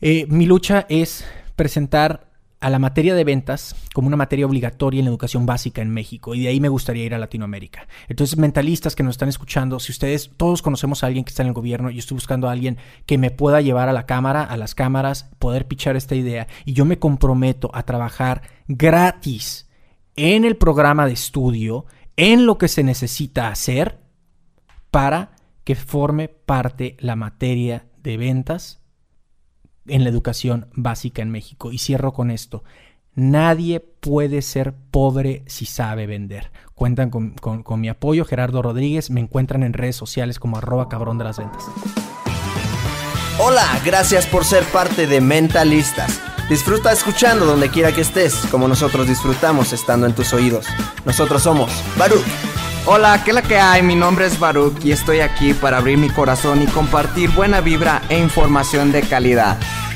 Eh, mi lucha es presentar a la materia de ventas como una materia obligatoria en la educación básica en México y de ahí me gustaría ir a Latinoamérica. Entonces, mentalistas que nos están escuchando, si ustedes todos conocemos a alguien que está en el gobierno, yo estoy buscando a alguien que me pueda llevar a la cámara, a las cámaras, poder pichar esta idea y yo me comprometo a trabajar gratis en el programa de estudio, en lo que se necesita hacer para que forme parte la materia de ventas en la educación básica en México. Y cierro con esto. Nadie puede ser pobre si sabe vender. Cuentan con, con- con mi apoyo, Gerardo Rodríguez. Me encuentran en redes sociales como arroba cabrón de las ventas. Hola, gracias por ser parte de Mentalistas. Disfruta escuchando donde quiera que estés, como nosotros disfrutamos estando en tus oídos. Nosotros somos Baruch. Hola, ¿qué la que hay? Mi nombre es Baruch y estoy aquí para abrir mi corazón y compartir buena vibra e información de calidad.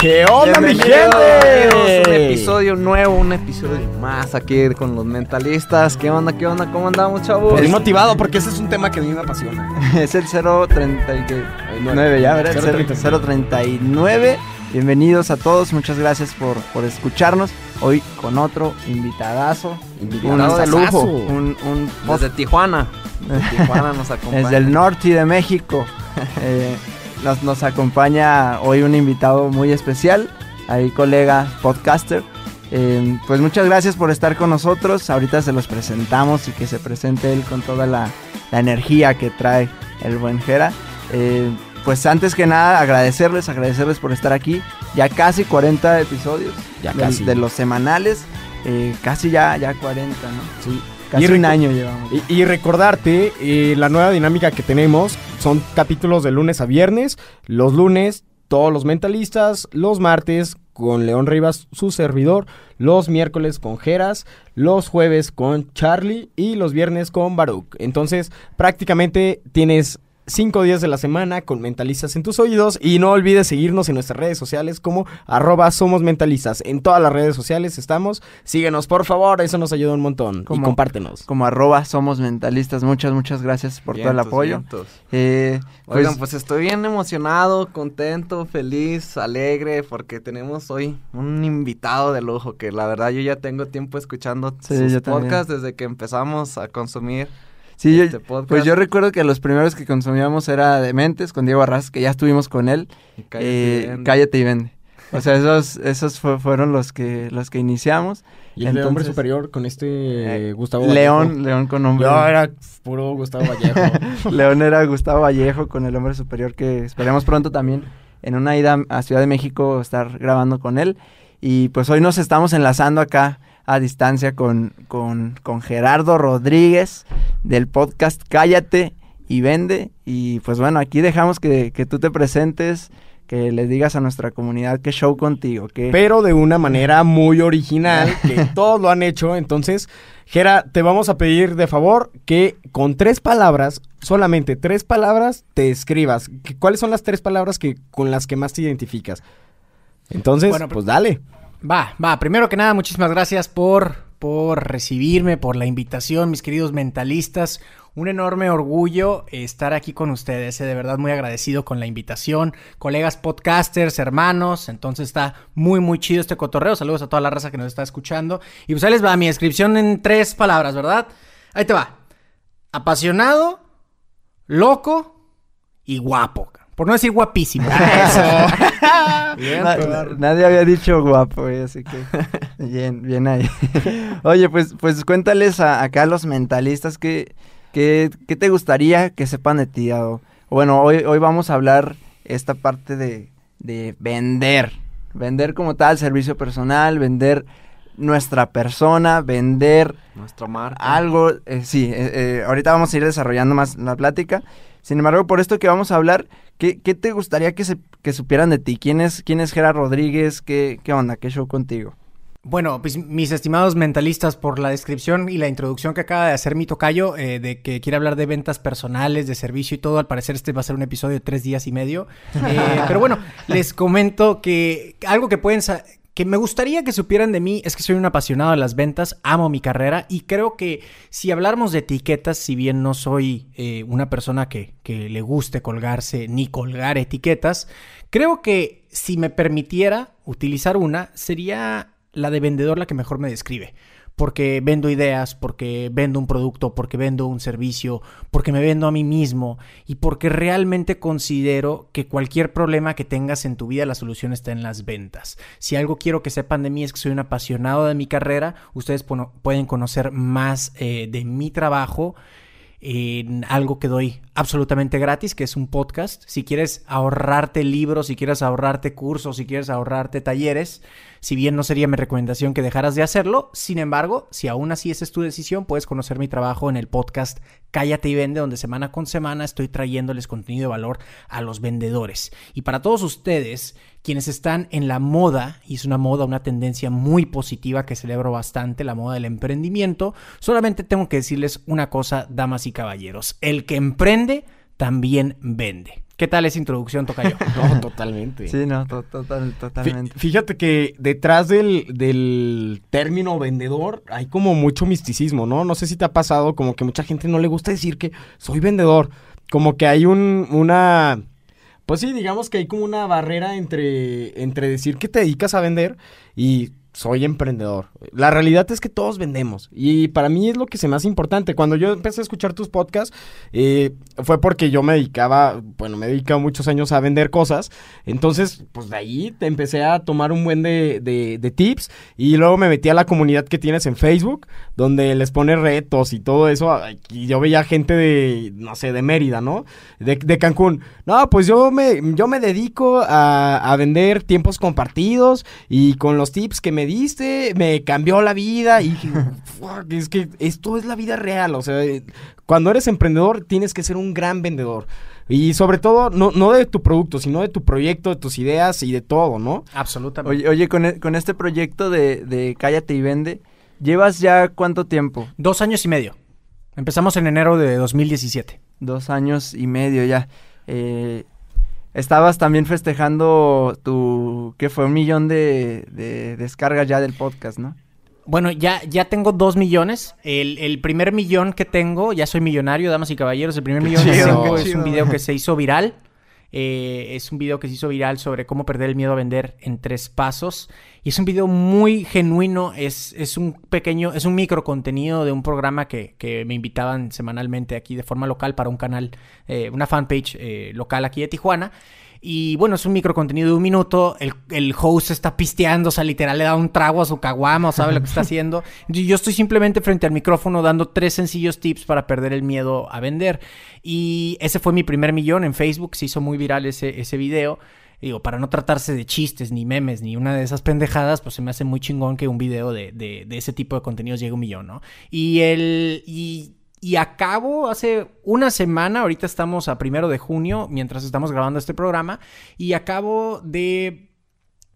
¿Qué onda, mi gente? Un episodio nuevo, un episodio más aquí con los mentalistas. ¿Qué onda, qué onda? ¿Cómo andamos, chavos? Estoy motivado porque ese es un tema que a mí me apasiona. Es el 039 ya, ¿verdad? 039. 039. Bienvenidos a todos, muchas gracias por, por escucharnos. Hoy con otro invitadazo. De de lujo. Un, un Desde Tijuana. Desde Tijuana nos acompaña. Desde el norte de México. eh, nos, nos acompaña hoy un invitado muy especial, ahí colega podcaster. Eh, pues muchas gracias por estar con nosotros. Ahorita se los presentamos y que se presente él con toda la, la energía que trae el buen Jera. Eh, pues antes que nada agradecerles, agradecerles por estar aquí. Ya casi 40 episodios Ya del- casi. de los semanales. eh, casi ya, ya 40, ¿no? Sí. Casi Y un año llevamos. Y, y recordarte eh, la nueva dinámica que tenemos. Son capítulos de lunes a viernes. Los lunes, todos los mentalistas. Los martes, con León Rivas, su servidor. Los miércoles con Geras. Los jueves con Charlie. Y los viernes con Baruch. Entonces, prácticamente tienes cinco días de la semana con mentalistas en tus oídos. Y no olvides seguirnos en nuestras redes sociales como arroba somos mentalistas. En todas las redes sociales estamos. Síguenos, por favor. Eso nos ayuda un montón. Y compártenos. Como arroba somos mentalistas. Muchas, muchas gracias por todo el apoyo. Eh, pues, Oigan, pues estoy bien emocionado, contento, feliz, alegre, porque tenemos hoy un invitado de lujo que la verdad yo ya tengo tiempo escuchando Sí, sus podcasts desde que empezamos a consumir. Sí, yo- este podcast. pues yo recuerdo que los primeros que consumíamos era Dementes con Diego Arras, que ya estuvimos con él. Y cállate, Eh, vende. cállate y vende. O sea, esos, esos fue- fueron los que, los que iniciamos. Y el de hombre superior con este eh, Gustavo León, Vallejo. León con nombre. No, era puro Gustavo Vallejo. León era Gustavo Vallejo con el hombre superior que esperemos pronto también en una ida a Ciudad de México estar grabando con él. Y pues hoy nos estamos enlazando acá a distancia con, con, con Gerardo Rodríguez del podcast Cállate y Vende. Y pues bueno, aquí dejamos que, que tú te presentes, que le digas a nuestra comunidad qué show contigo. Que... pero de una manera muy original, que todos lo han hecho. Entonces, Gera, te vamos a pedir de favor que con tres palabras, solamente tres palabras, te escribas. Que- ¿Cuáles son las tres palabras que con las que más te identificas? Entonces, Bueno, pues dale. Va, va. Primero que nada, muchísimas gracias por, por recibirme, por la invitación, mis queridos mentalistas. un enorme orgullo estar aquí con ustedes. Eh, de verdad muy agradecido con la invitación. Colegas podcasters, hermanos. Entonces está muy, muy chido este cotorreo. Saludos a toda la raza que nos está escuchando. Y pues ahí les va mi descripción en tres palabras, ¿verdad? Ahí te va. Apasionado, loco y guapo. Por no decir guapísimo. Bien, nadie había dicho guapo, así que bien, bien ahí. Oye, pues, pues cuéntales a, acá a los mentalistas que, que, te gustaría que sepan de ti. bueno, hoy, hoy vamos a hablar esta parte de, de vender. Vender como tal, servicio personal, vender nuestra persona, vender nuestra marca. Algo, eh, sí, eh, eh, ahorita vamos a ir desarrollando más la plática. Sin embargo, por esto que vamos a hablar, ¿qué, te gustaría que, se, que supieran de ti? ¿Quién es, quién es Gerard Rodríguez? ¿Qué, ¿Qué onda? ¿Qué show contigo? Bueno, pues mis estimados mentalistas, por la descripción y la introducción que acaba de hacer mi tocayo, eh, de que quiere hablar de ventas personales, de servicio y todo, al parecer este va a ser un episodio de tres días y medio. Eh, pero bueno, les comento que algo que pueden que me gustaría que supieran de mí es que soy un apasionado de las ventas, amo mi carrera y creo que si habláramos de etiquetas, si bien no soy eh, una persona que, que le guste colgarse ni colgar etiquetas, creo que si me permitiera utilizar una, sería la de vendedor la que mejor me describe porque vendo ideas, porque vendo un producto, porque vendo un servicio, porque me vendo a mí mismo y porque realmente considero que cualquier problema que tengas en tu vida, la solución está en las ventas. Si algo quiero que sepan de mí es que soy un apasionado de mi carrera, ustedes pueden conocer más eh, de mi trabajo en algo que doy absolutamente gratis, que es un podcast. Si quieres ahorrarte libros, si quieres ahorrarte cursos, si quieres ahorrarte talleres, si bien no sería mi recomendación que dejaras de hacerlo, sin embargo, si aún así esa es tu decisión, puedes conocer mi trabajo en el podcast Cállate y Vende, donde semana con semana estoy trayéndoles contenido de valor a los vendedores. Y para todos ustedes, quienes están en la moda, y es una moda, una tendencia muy positiva que celebro bastante, la moda del emprendimiento, solamente tengo que decirles una cosa, damas y caballeros, el que emprende también vende. ¿Qué tal esa introducción, Tocayo? No, totalmente. Sí, no, total, totalmente. Fíjate que detrás del, del, término vendedor hay como mucho misticismo, ¿no? No sé si te ha pasado, como que mucha gente no le gusta decir que soy vendedor. Como que hay un, una... Pues sí, digamos que hay como una barrera entre, entre decir que te dedicas a vender y soy emprendedor. La realidad es que todos vendemos y para mí es lo que se me hace importante. Cuando yo empecé a escuchar tus podcasts eh, fue porque yo me dedicaba, bueno, me he dedicado muchos años a vender cosas. Entonces, pues de ahí te empecé a tomar un buen de, de, tips y luego me metí a la comunidad que tienes en Facebook donde les pones retos y todo eso. Y yo veía gente de, no sé, de Mérida, ¿no? De, de Cancún. No, pues yo me, yo me dedico a, a vender tiempos compartidos y con los tips que me me diste, me cambió la vida y es que esto es la vida real, o sea, cuando eres emprendedor tienes que ser un gran vendedor. Y sobre todo, no, no de tu producto, sino de tu proyecto, de tus ideas y de todo, ¿no? Absolutamente. Oye, con, e, con, este proyecto de, de Cállate y Vende, ¿llevas ya cuánto tiempo? Dos años y medio. Empezamos en enero de 2017. Dos años y medio ya. Eh, Estabas también festejando tu, que fue un millón de, de, descargas ya del podcast, ¿no? Bueno, ya, ya tengo dos millones. El, el, primer millón que tengo, ya soy millonario, damas y caballeros. El primer millón que tengo es un video que se hizo viral. Eh, es un video que se hizo viral sobre cómo perder el miedo a vender en tres pasos. Y es un video muy genuino, es, es un pequeño, es un micro contenido de un programa que, que, me invitaban semanalmente aquí de forma local para un canal, eh, una fanpage eh, local aquí de Tijuana. Y bueno, es un micro contenido de un minuto. El, el, host está pisteando, o sea, literal le da un trago a su caguama o sabe lo que está haciendo. Yo estoy simplemente frente al micrófono dando tres sencillos tips para perder el miedo a vender. Y ese fue mi primer millón en Facebook. Se hizo muy viral ese, ese video. Digo, para no tratarse de chistes, ni memes, ni una de esas pendejadas, pues se me hace muy chingón que un video de, de, de ese tipo de contenidos llegue a un millón, ¿no? Y el. Y y acabo hace una semana, ahorita estamos a primero de junio, mientras estamos grabando este programa, y acabo de,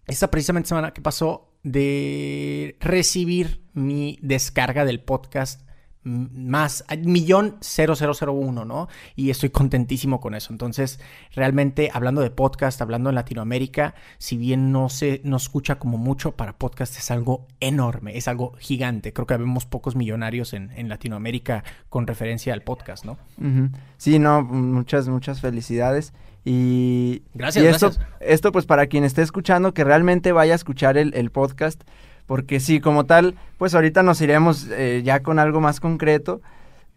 esta precisamente semana que pasó, de recibir mi descarga del podcast más, millón 0001, ¿no? Y estoy contentísimo con eso. Entonces, realmente, hablando de podcast, hablando en Latinoamérica, si bien no se no escucha como mucho, para podcast es algo enorme, es algo gigante. Creo que vemos pocos millonarios en, en Latinoamérica con referencia al podcast, ¿no? Sí, no, muchas, muchas felicidades. Y, gracias, y esto, gracias. esto, pues para quien esté escuchando, que realmente vaya a escuchar el, el podcast porque sí, como tal, pues ahorita nos iremos eh, ya con algo más concreto.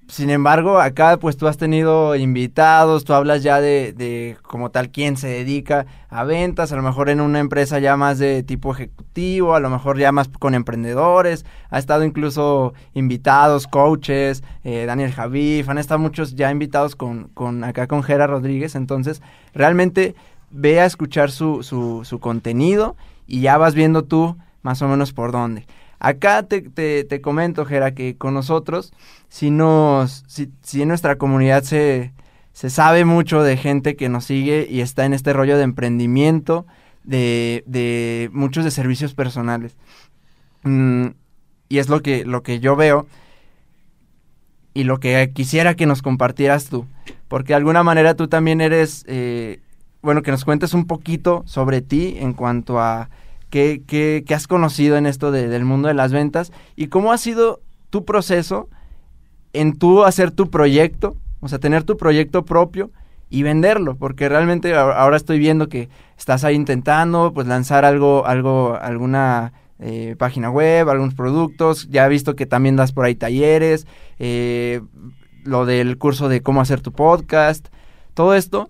Sin embargo, acá pues tú has tenido invitados, tú hablas ya de, de como tal quién se dedica a ventas, a lo mejor en una empresa ya más de tipo ejecutivo, a lo mejor ya más con emprendedores, ha estado incluso invitados, coaches, eh, Daniel Javif, han estado muchos ya invitados con, con acá con Gera Rodríguez, entonces realmente ve a escuchar su, su contenido y ya vas viendo tú más o menos por dónde. Acá te, te, te comento, Jera, que con nosotros, si, nos, si, si en nuestra comunidad se, se sabe mucho de gente que nos sigue y está en este rollo de emprendimiento, de, de muchos de servicios personales. Mm, y es lo que, lo que yo veo y lo que quisiera que nos compartieras tú. Porque de alguna manera tú también eres, eh, bueno, que nos cuentes un poquito sobre ti en cuanto a qué, qué, qué has conocido en esto de, del mundo de las ventas y cómo ha sido tu proceso en tú hacer tu proyecto, o sea, tener tu proyecto propio y venderlo, porque realmente ahora estoy viendo que estás ahí intentando pues lanzar algo, algo, alguna eh, página web, algunos productos, ya he visto que también das por ahí talleres, eh, lo del curso de cómo hacer tu podcast, todo esto,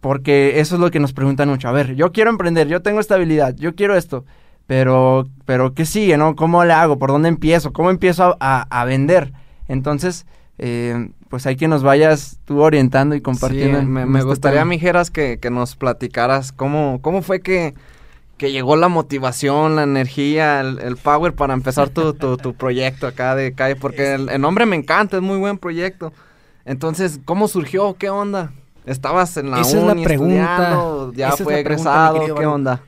porque eso es lo que nos preguntan mucho. A ver, yo quiero emprender, yo tengo estabilidad, yo quiero esto, pero, pero ¿qué sigue, no? ¿Cómo le hago? ¿Por dónde empiezo? ¿Cómo empiezo a, a, a vender? Entonces, eh, pues hay que nos vayas tú orientando y compartiendo. Sí, me, me este gustaría, tema. Mijeras, que, que, nos platicaras cómo, cómo fue que, que llegó la motivación, la energía, el, el power para empezar tu, tu, tu, proyecto acá de calle, porque el, el nombre me encanta, es muy buen proyecto. Entonces, ¿cómo surgió? ¿Qué onda? ¿Estabas en la Esa uni es la pregunta. ¿Ya Esa fue es egresado? Pregunta, ¿Qué onda?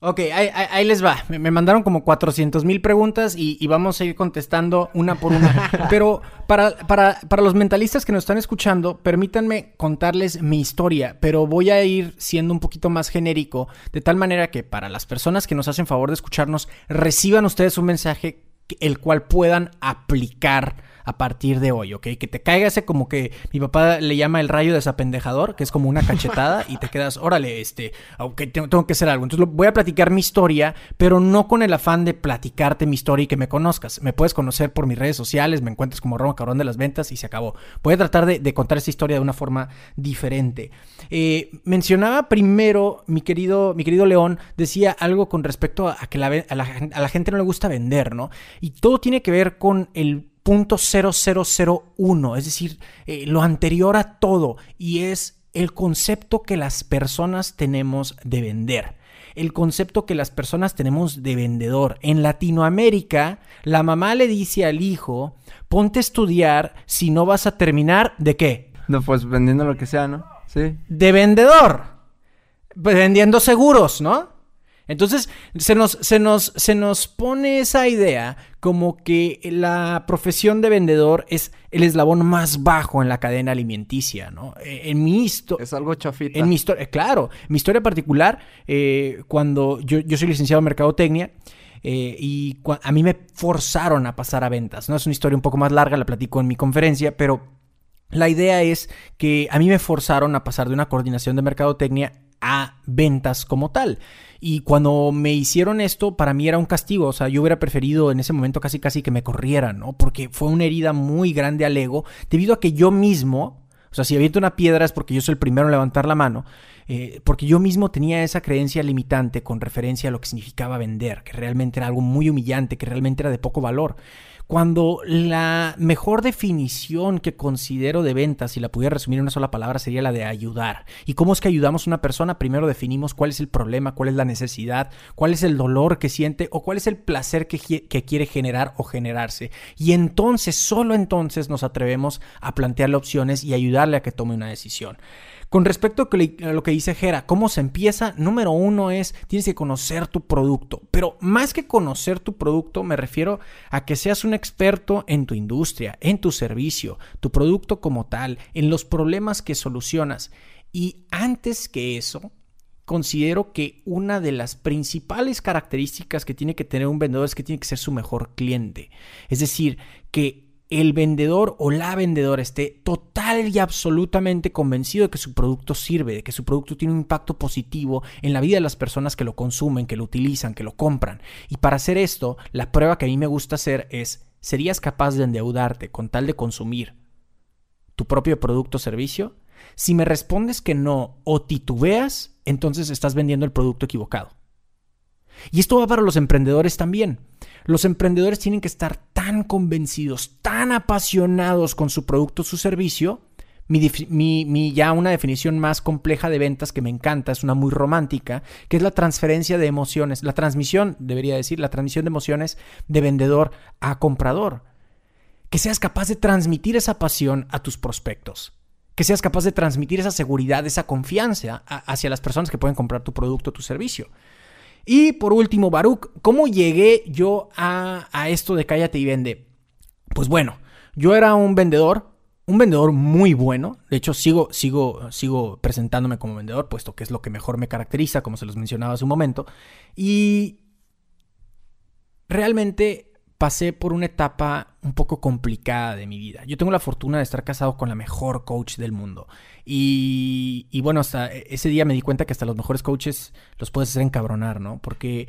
Ok, ahí, ahí, ahí, les va. Me, me mandaron como 400 mil preguntas y, y, vamos a ir contestando una por una. Pero para, para, para, los mentalistas que nos están escuchando, permítanme contarles mi historia, pero voy a ir siendo un poquito más genérico, de tal manera que para las personas que nos hacen favor de escucharnos, reciban ustedes un mensaje el cual puedan aplicar a partir de hoy, ¿ok? Que te caiga ese como que mi papá le llama el rayo desapendejador, que es como una cachetada y te quedas, órale, este, aunque tengo, tengo, que hacer algo. Entonces voy a platicar mi historia, pero no con el afán de platicarte mi historia y que me conozcas. Me puedes conocer por mis redes sociales, me encuentras como Roma Cabrón de las Ventas y se acabó. Voy a tratar de, contar esta historia de una forma diferente. Eh, mencionaba primero, mi querido, mi querido León, decía algo con respecto a que la, a la gente no le gusta vender, ¿no? Y todo tiene que ver con el punto 0001, es decir, eh, lo anterior a todo, y es el concepto que las personas tenemos de vender. El concepto que las personas tenemos de vendedor. En Latinoamérica, la mamá le dice al hijo, ponte a estudiar si no vas a terminar de qué? No, pues vendiendo lo que sea, ¿no? Sí. De vendedor. Vendiendo seguros, ¿no? Entonces se nos, se, nos, se nos pone esa idea como que la profesión de vendedor es el eslabón más bajo en la cadena alimenticia, ¿no? En mi historia... Es algo chafita. En mi historia, claro, mi historia particular, eh, cuando yo, yo soy licenciado en Mercadotecnia, eh, y a mí me forzaron a pasar a ventas, ¿no? Es una historia un poco más larga, la platico en mi conferencia, pero la idea es que a mí me forzaron a pasar de una coordinación de mercadotecnia a ventas como tal. Y cuando me hicieron esto, para mí era un castigo. O sea, yo hubiera preferido en ese momento casi casi que me corrieran, ¿no? Porque fue una herida muy grande al ego, debido a que yo mismo, o sea, si aviento una piedra es porque yo soy el primero en levantar la mano, eh, porque yo mismo tenía esa creencia limitante con referencia a lo que significaba vender, que realmente era algo muy humillante, que realmente era de poco valor cuando la mejor definición que considero de ventas, si la pudiera resumir en una sola palabra, sería la de ayudar. ¿Y cómo es que ayudamos a una persona? Primero definimos cuál es el problema, cuál es la necesidad, cuál es el dolor que siente o cuál es el placer que, que quiere generar o generarse. Y entonces, solo entonces nos atrevemos a plantearle opciones y ayudarle a que tome una decisión. Con respecto a lo que dice Jera, ¿cómo se empieza? Número uno es, tienes que conocer tu producto. Pero más que conocer tu producto, me refiero a que seas un experto en tu industria, en tu servicio, tu producto como tal, en los problemas que solucionas. Y antes que eso, considero que una de las principales características que tiene que tener un vendedor es que tiene que ser su mejor cliente. Es decir, que el vendedor o la vendedora esté total y absolutamente convencido de que su producto sirve, de que su producto tiene un impacto positivo en la vida de las personas que lo consumen, que lo utilizan, que lo compran. Y para hacer esto, la prueba que a mí me gusta hacer es, ¿serías capaz de endeudarte con tal de consumir tu propio producto o servicio? Si me respondes que no o titubeas, entonces estás vendiendo el producto equivocado. Y esto va para los emprendedores también. Los emprendedores tienen que estar tan convencidos, tan apasionados con su producto o su servicio. Mi, mi- ya una definición más compleja de ventas que me encanta, es una muy romántica, que es la transferencia de emociones, la transmisión, debería decir, la transmisión de emociones de vendedor a comprador. Que seas capaz de transmitir esa pasión a tus prospectos. Que seas capaz de transmitir esa seguridad, esa confianza hacia las personas que pueden comprar tu producto o tu servicio. Y por último, Baruch, ¿cómo llegué yo a, a esto de cállate y vende? Pues bueno, yo era un vendedor, un vendedor muy bueno. De hecho, sigo, sigo, sigo presentándome como vendedor, puesto que es lo que mejor me caracteriza, como se los mencionaba hace un momento. Y realmente pasé por una etapa un poco complicada de mi vida. Yo tengo la fortuna de estar casado con la mejor coach del mundo. Y, bueno, hasta ese día me di cuenta que hasta los mejores coaches los puedes hacer encabronar, ¿no? Porque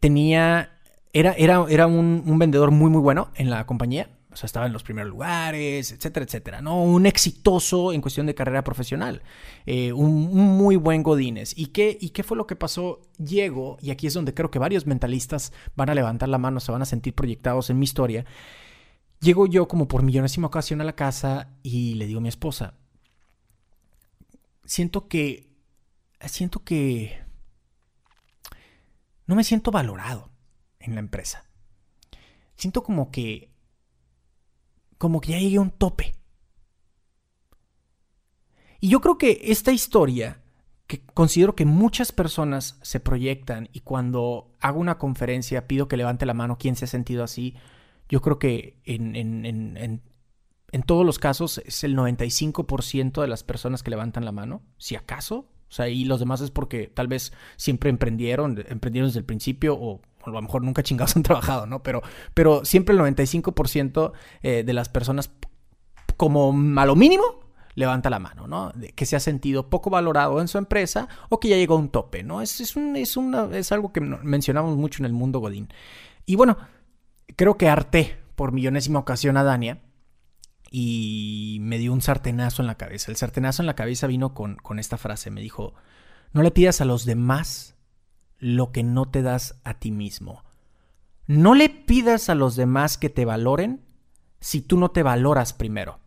tenía... Era, era, era un, un vendedor muy, muy bueno en la compañía. O sea, estaba en los primeros lugares, etcétera, etcétera. ¿no? Un exitoso en cuestión de carrera profesional. Eh, un, muy buen Godínez. ¿Y qué, ¿Y qué fue lo que pasó? Llego, y aquí es donde creo que varios mentalistas van a levantar la mano, se van a sentir proyectados en mi historia. Llego yo como por millonésima ocasión a la casa y le digo a mi esposa, siento que, siento que no me siento valorado en la empresa. Siento como que, como que ya llegué un tope. Y yo creo que esta historia, que considero que muchas personas se proyectan y cuando hago una conferencia pido que levante la mano quién se ha sentido así, yo creo que en, en, en, en, en todos los casos es el 95% de las personas que levantan la mano, si acaso. O sea, y los demás es porque tal vez siempre emprendieron, emprendieron desde el principio o a lo mejor nunca chingados han trabajado, ¿no? Pero, pero siempre el 95% eh, de las personas, como a lo mínimo, levanta la mano, ¿no? Que se ha sentido poco valorado en su empresa o que ya llegó a un tope, ¿no? Es, es, un, es algo que mencionamos mucho en el mundo Godín. Y bueno, creo que harté por millonésima ocasión a Dania y me dio un sartenazo en la cabeza. El sartenazo en la cabeza vino con, con esta frase. Me dijo, no le pidas a los demás lo que no te das a ti mismo. No le pidas a los demás que te valoren si tú no te valoras primero.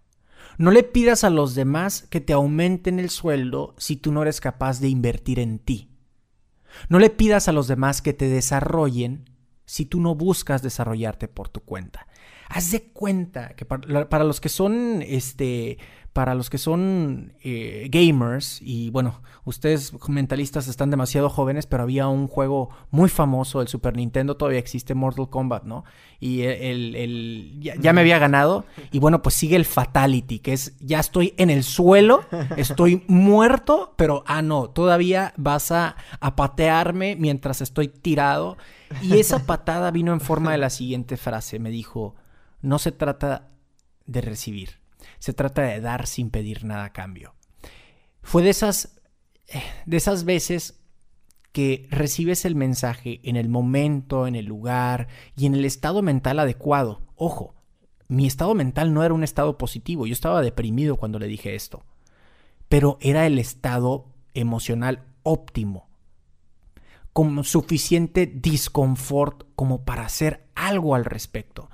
No le pidas a los demás que te aumenten el sueldo si tú no eres capaz de invertir en ti. No le pidas a los demás que te desarrollen si tú no buscas desarrollarte por tu cuenta. Haz de cuenta que para, para los que son, este, para los que son eh, gamers, y bueno, ustedes mentalistas están demasiado jóvenes, pero había un juego muy famoso del Super Nintendo, todavía existe Mortal Kombat, ¿no? Y el, el, el ya, ya, me había ganado, y bueno, pues sigue el Fatality, que es, ya estoy en el suelo, estoy muerto, pero, ah, no, todavía vas a, a patearme mientras estoy tirado. Y esa patada vino en forma de la siguiente frase, me dijo, no se trata de recibir, se trata de dar sin pedir nada a cambio. Fue de esas, de esas veces que recibes el mensaje en el momento, en el lugar y en el estado mental adecuado. Ojo, mi estado mental no era un estado positivo, yo estaba deprimido cuando le dije esto, pero era el estado emocional óptimo, con suficiente disconfort como para hacer algo al respecto.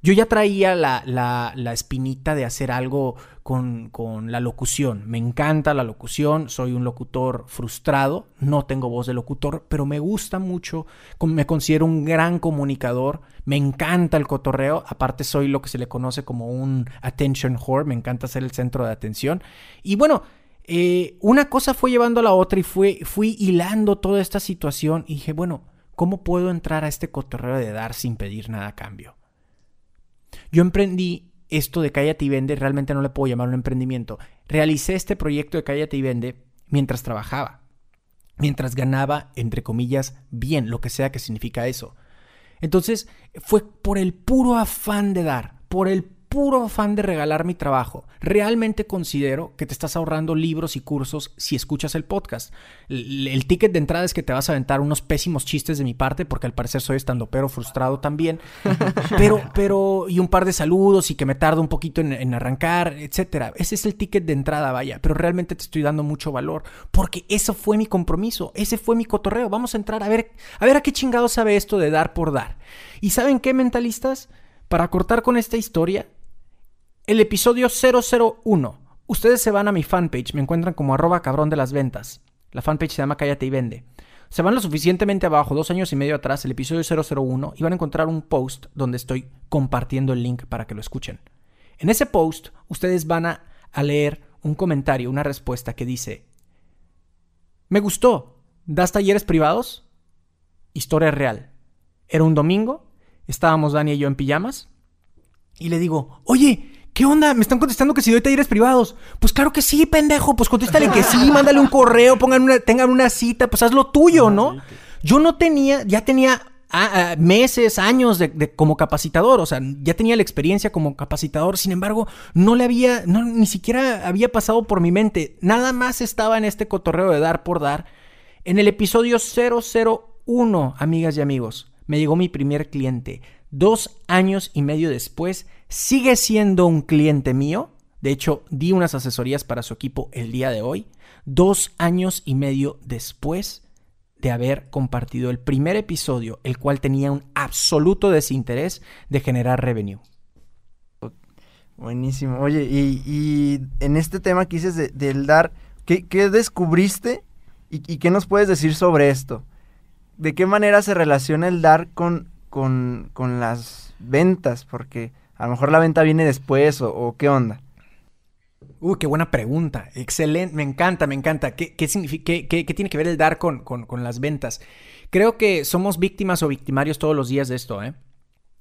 Yo ya traía la, la, la espinita de hacer algo con, con, la locución. Me encanta la locución, soy un locutor frustrado, no tengo voz de locutor, pero me gusta mucho, me considero un gran comunicador, me encanta el cotorreo, aparte soy lo que se le conoce como un attention whore, me encanta ser el centro de atención. Y bueno, eh, una cosa fue llevando a la otra y fue, fui hilando toda esta situación y dije, bueno, ¿cómo puedo entrar a este cotorreo de dar sin pedir nada a cambio? Yo emprendí esto de Cállate y Vende, realmente no le puedo llamar un emprendimiento. Realicé este proyecto de Cállate y Vende mientras trabajaba, mientras ganaba, entre comillas, bien, lo que sea que significa eso. Entonces, fue por el puro afán de dar, por el puro afán de regalar mi trabajo. Realmente considero que te estás ahorrando libros y cursos si escuchas el podcast. El, ticket de entrada es que te vas a aventar unos pésimos chistes de mi parte, porque al parecer soy estando pero frustrado también. pero, pero, y un par de saludos y que me tardo un poquito en, en arrancar, etcétera. Ese es el ticket de entrada, vaya. Pero realmente te estoy dando mucho valor, porque eso fue mi compromiso, ese fue mi cotorreo. Vamos a entrar a ver, a ver a qué chingado sabe esto de dar por dar. ¿Y saben qué, mentalistas? Para cortar con esta historia, el episodio 001. Ustedes se van a mi fanpage, me encuentran como arroba cabrón de las ventas. La fanpage se llama Cállate y Vende. Se van lo suficientemente abajo, dos años y medio atrás, el episodio 001, y van a encontrar un post donde estoy compartiendo el link para que lo escuchen. En ese post, ustedes van a, a leer un comentario, una respuesta que dice, me gustó, ¿das talleres privados? Historia real. Era un domingo, estábamos Dani y yo en pijamas, y le digo, oye, ¿Qué onda? Me están contestando que si doy talleres privados. Pues claro que sí, pendejo. Pues contéstale que sí, mándale un correo, pongan una, tengan una cita, pues haz lo tuyo, ¿no? Yo no tenía, ya tenía ah, ah, meses, años de, como capacitador, o sea, ya tenía la experiencia como capacitador, sin embargo, no le había, no, ni siquiera había pasado por mi mente, nada más estaba en este cotorreo de dar por dar. En el episodio 001, amigas y amigos, me llegó mi primer cliente. Dos años y medio después, sigue siendo un cliente mío. De hecho, di unas asesorías para su equipo el día de hoy, dos años y medio después de haber compartido el primer episodio, el cual tenía un absoluto desinterés de generar revenue. Buenísimo. Oye, y, en este tema que dices del dar, ¿qué, descubriste y, qué nos puedes decir sobre esto? ¿De qué manera se relaciona el dar con, con, con las ventas? Porque a lo mejor la venta viene después o, qué onda. Uy, qué buena pregunta. Excelente, me encanta, me encanta. ¿Qué, qué, qué, tiene que ver el dar con, con, las ventas? Creo que somos víctimas o victimarios todos los días de esto, ¿eh?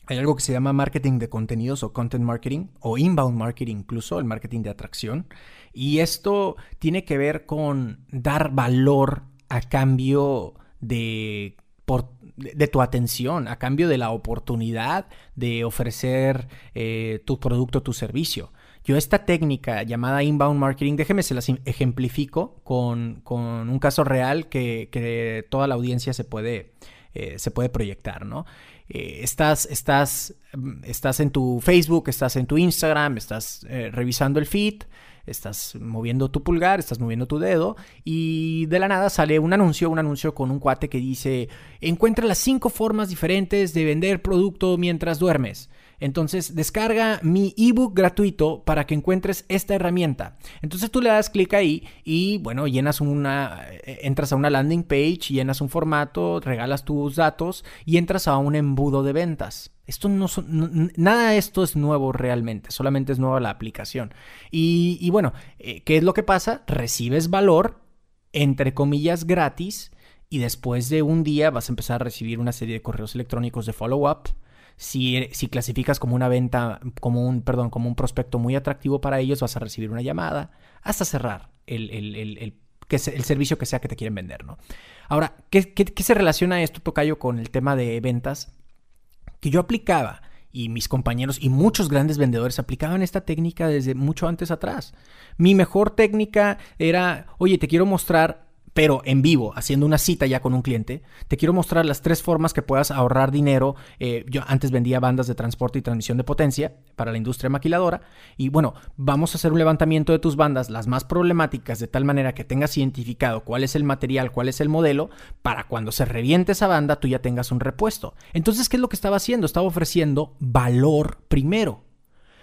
Hay algo que se llama marketing de contenidos o content marketing o inbound marketing incluso, el marketing de atracción. Y esto tiene que ver con dar valor a cambio de por de tu atención a cambio de la oportunidad de ofrecer eh, tu producto, tu servicio. Yo esta técnica llamada inbound marketing, déjeme se las ejemplifico con, un caso real que, toda la audiencia se puede, eh, se puede proyectar, ¿no? Eh, estás, estás, estás en tu Facebook, estás en tu Instagram, estás revisando el feed, estás moviendo tu pulgar, estás moviendo tu dedo y de la nada sale un anuncio, un anuncio con un cuate que dice, encuentra las cinco formas diferentes de vender producto mientras duermes. Entonces descarga mi ebook gratuito para que encuentres esta herramienta. Entonces tú le das clic ahí y bueno, llenas una, eh, entras a una landing page, llenas un formato, regalas tus datos y entras a un embudo de ventas. Esto no, nada de esto es nuevo realmente, solamente es nueva la aplicación. Y, bueno, eh, ¿qué es lo que pasa? Recibes valor, entre comillas, gratis, y después de un día vas a empezar a recibir una serie de correos electrónicos de follow-up. Si, si, clasificas como una venta, como un, perdón, como un prospecto muy atractivo para ellos, vas a recibir una llamada hasta cerrar el, el, que el servicio que sea que te quieren vender, ¿no? Ahora, ¿qué, qué, qué se relaciona esto, Tocayo, con el tema de ventas? que yo aplicaba y mis compañeros y muchos grandes vendedores aplicaban esta técnica desde mucho antes atrás. Mi mejor técnica era, oye, te quiero mostrar pero en vivo, haciendo una cita ya con un cliente, te quiero mostrar las tres formas que puedas ahorrar dinero. Eh, yo antes vendía bandas de transporte y transmisión de potencia para la industria maquiladora. Y bueno, vamos a hacer un levantamiento de tus bandas, las más problemáticas, de tal manera que tengas identificado cuál es el material, cuál es el modelo, para cuando se reviente esa banda tú ya tengas un repuesto. Entonces, ¿qué es lo que estaba haciendo? Estaba ofreciendo valor primero.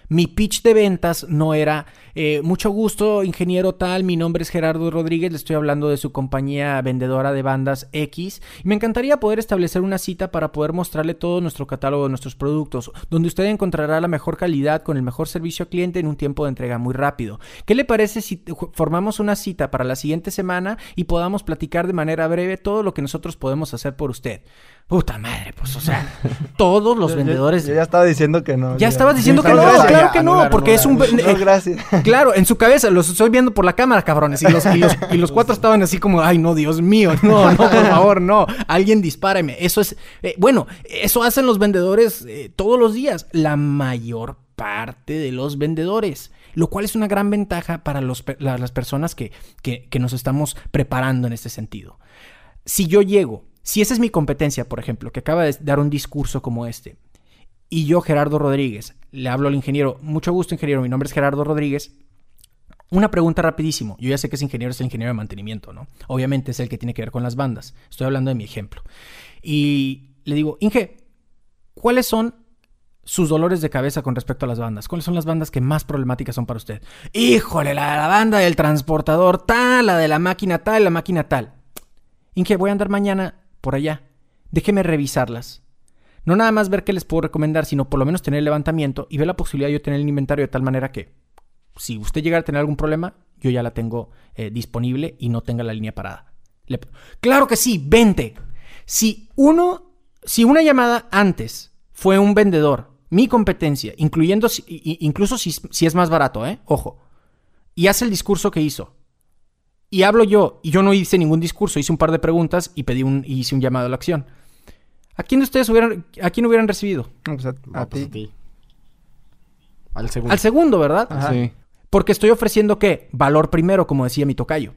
Mi pitch de ventas no era eh, mucho gusto, ingeniero tal, mi nombre es Gerardo Rodríguez, le estoy hablando de su compañía vendedora de bandas X y me encantaría poder establecer una cita para poder mostrarle todo nuestro catálogo de nuestros productos, donde usted encontrará la mejor calidad con el mejor servicio al cliente en un tiempo de entrega muy rápido. ¿Qué le parece si formamos una cita para la siguiente semana y podamos platicar de manera breve todo lo que nosotros podemos hacer por usted? Puta madre, pues, o sea, todos los vendedores. Yo, ya estaba diciendo que no. Ya estabas diciendo que no, claro que no, porque es un. No, gracias. Claro, en su cabeza, los estoy viendo por la cámara, cabrones. Y los, y los, y los cuatro estaban así como, ay, no, Dios mío, no, no, por favor, no. Alguien dispáreme. Eso es. Eh, bueno, eso hacen los vendedores eh, todos los días. La mayor parte de los vendedores. Lo cual es una gran ventaja para los, las personas que, que, que nos estamos preparando en este sentido. Si yo llego si esa es mi competencia, por ejemplo, que acaba de dar un discurso como este, y yo, Gerardo Rodríguez, le hablo al ingeniero, mucho gusto ingeniero, mi nombre es Gerardo Rodríguez, una pregunta rapidísimo. Yo ya sé que ese ingeniero es el ingeniero de mantenimiento, ¿no? Obviamente es el que tiene que ver con las bandas. Estoy hablando de mi ejemplo. Y le digo, Inge, ¿cuáles son sus dolores de cabeza con respecto a las bandas? ¿Cuáles son las bandas que más problemáticas son para usted? Híjole, la de la banda del transportador tal, la de la máquina tal, la máquina tal. Inge, voy a andar mañana por allá. Déjeme revisarlas. No nada más ver qué les puedo recomendar, sino por lo menos tener el levantamiento y ver la posibilidad de yo tener el inventario de tal manera que si usted llega a tener algún problema, yo ya la tengo eh, disponible y no tenga la línea parada. Claro que sí, vente. Si uno, si una llamada antes fue un vendedor, mi competencia, incluyendo, incluso si, si es más barato, ¿eh? Ojo, y hace el discurso que hizo, y hablo yo, y yo no hice ningún discurso, hice un par de preguntas y pedí un, hice un llamado a la acción. ¿A quién de ustedes hubieran, a quién hubieran recibido? Pues a, pues ti. Al segundo. Al segundo, ¿verdad? Sí. Porque estoy ofreciendo qué? Valor primero, como decía mi tocayo.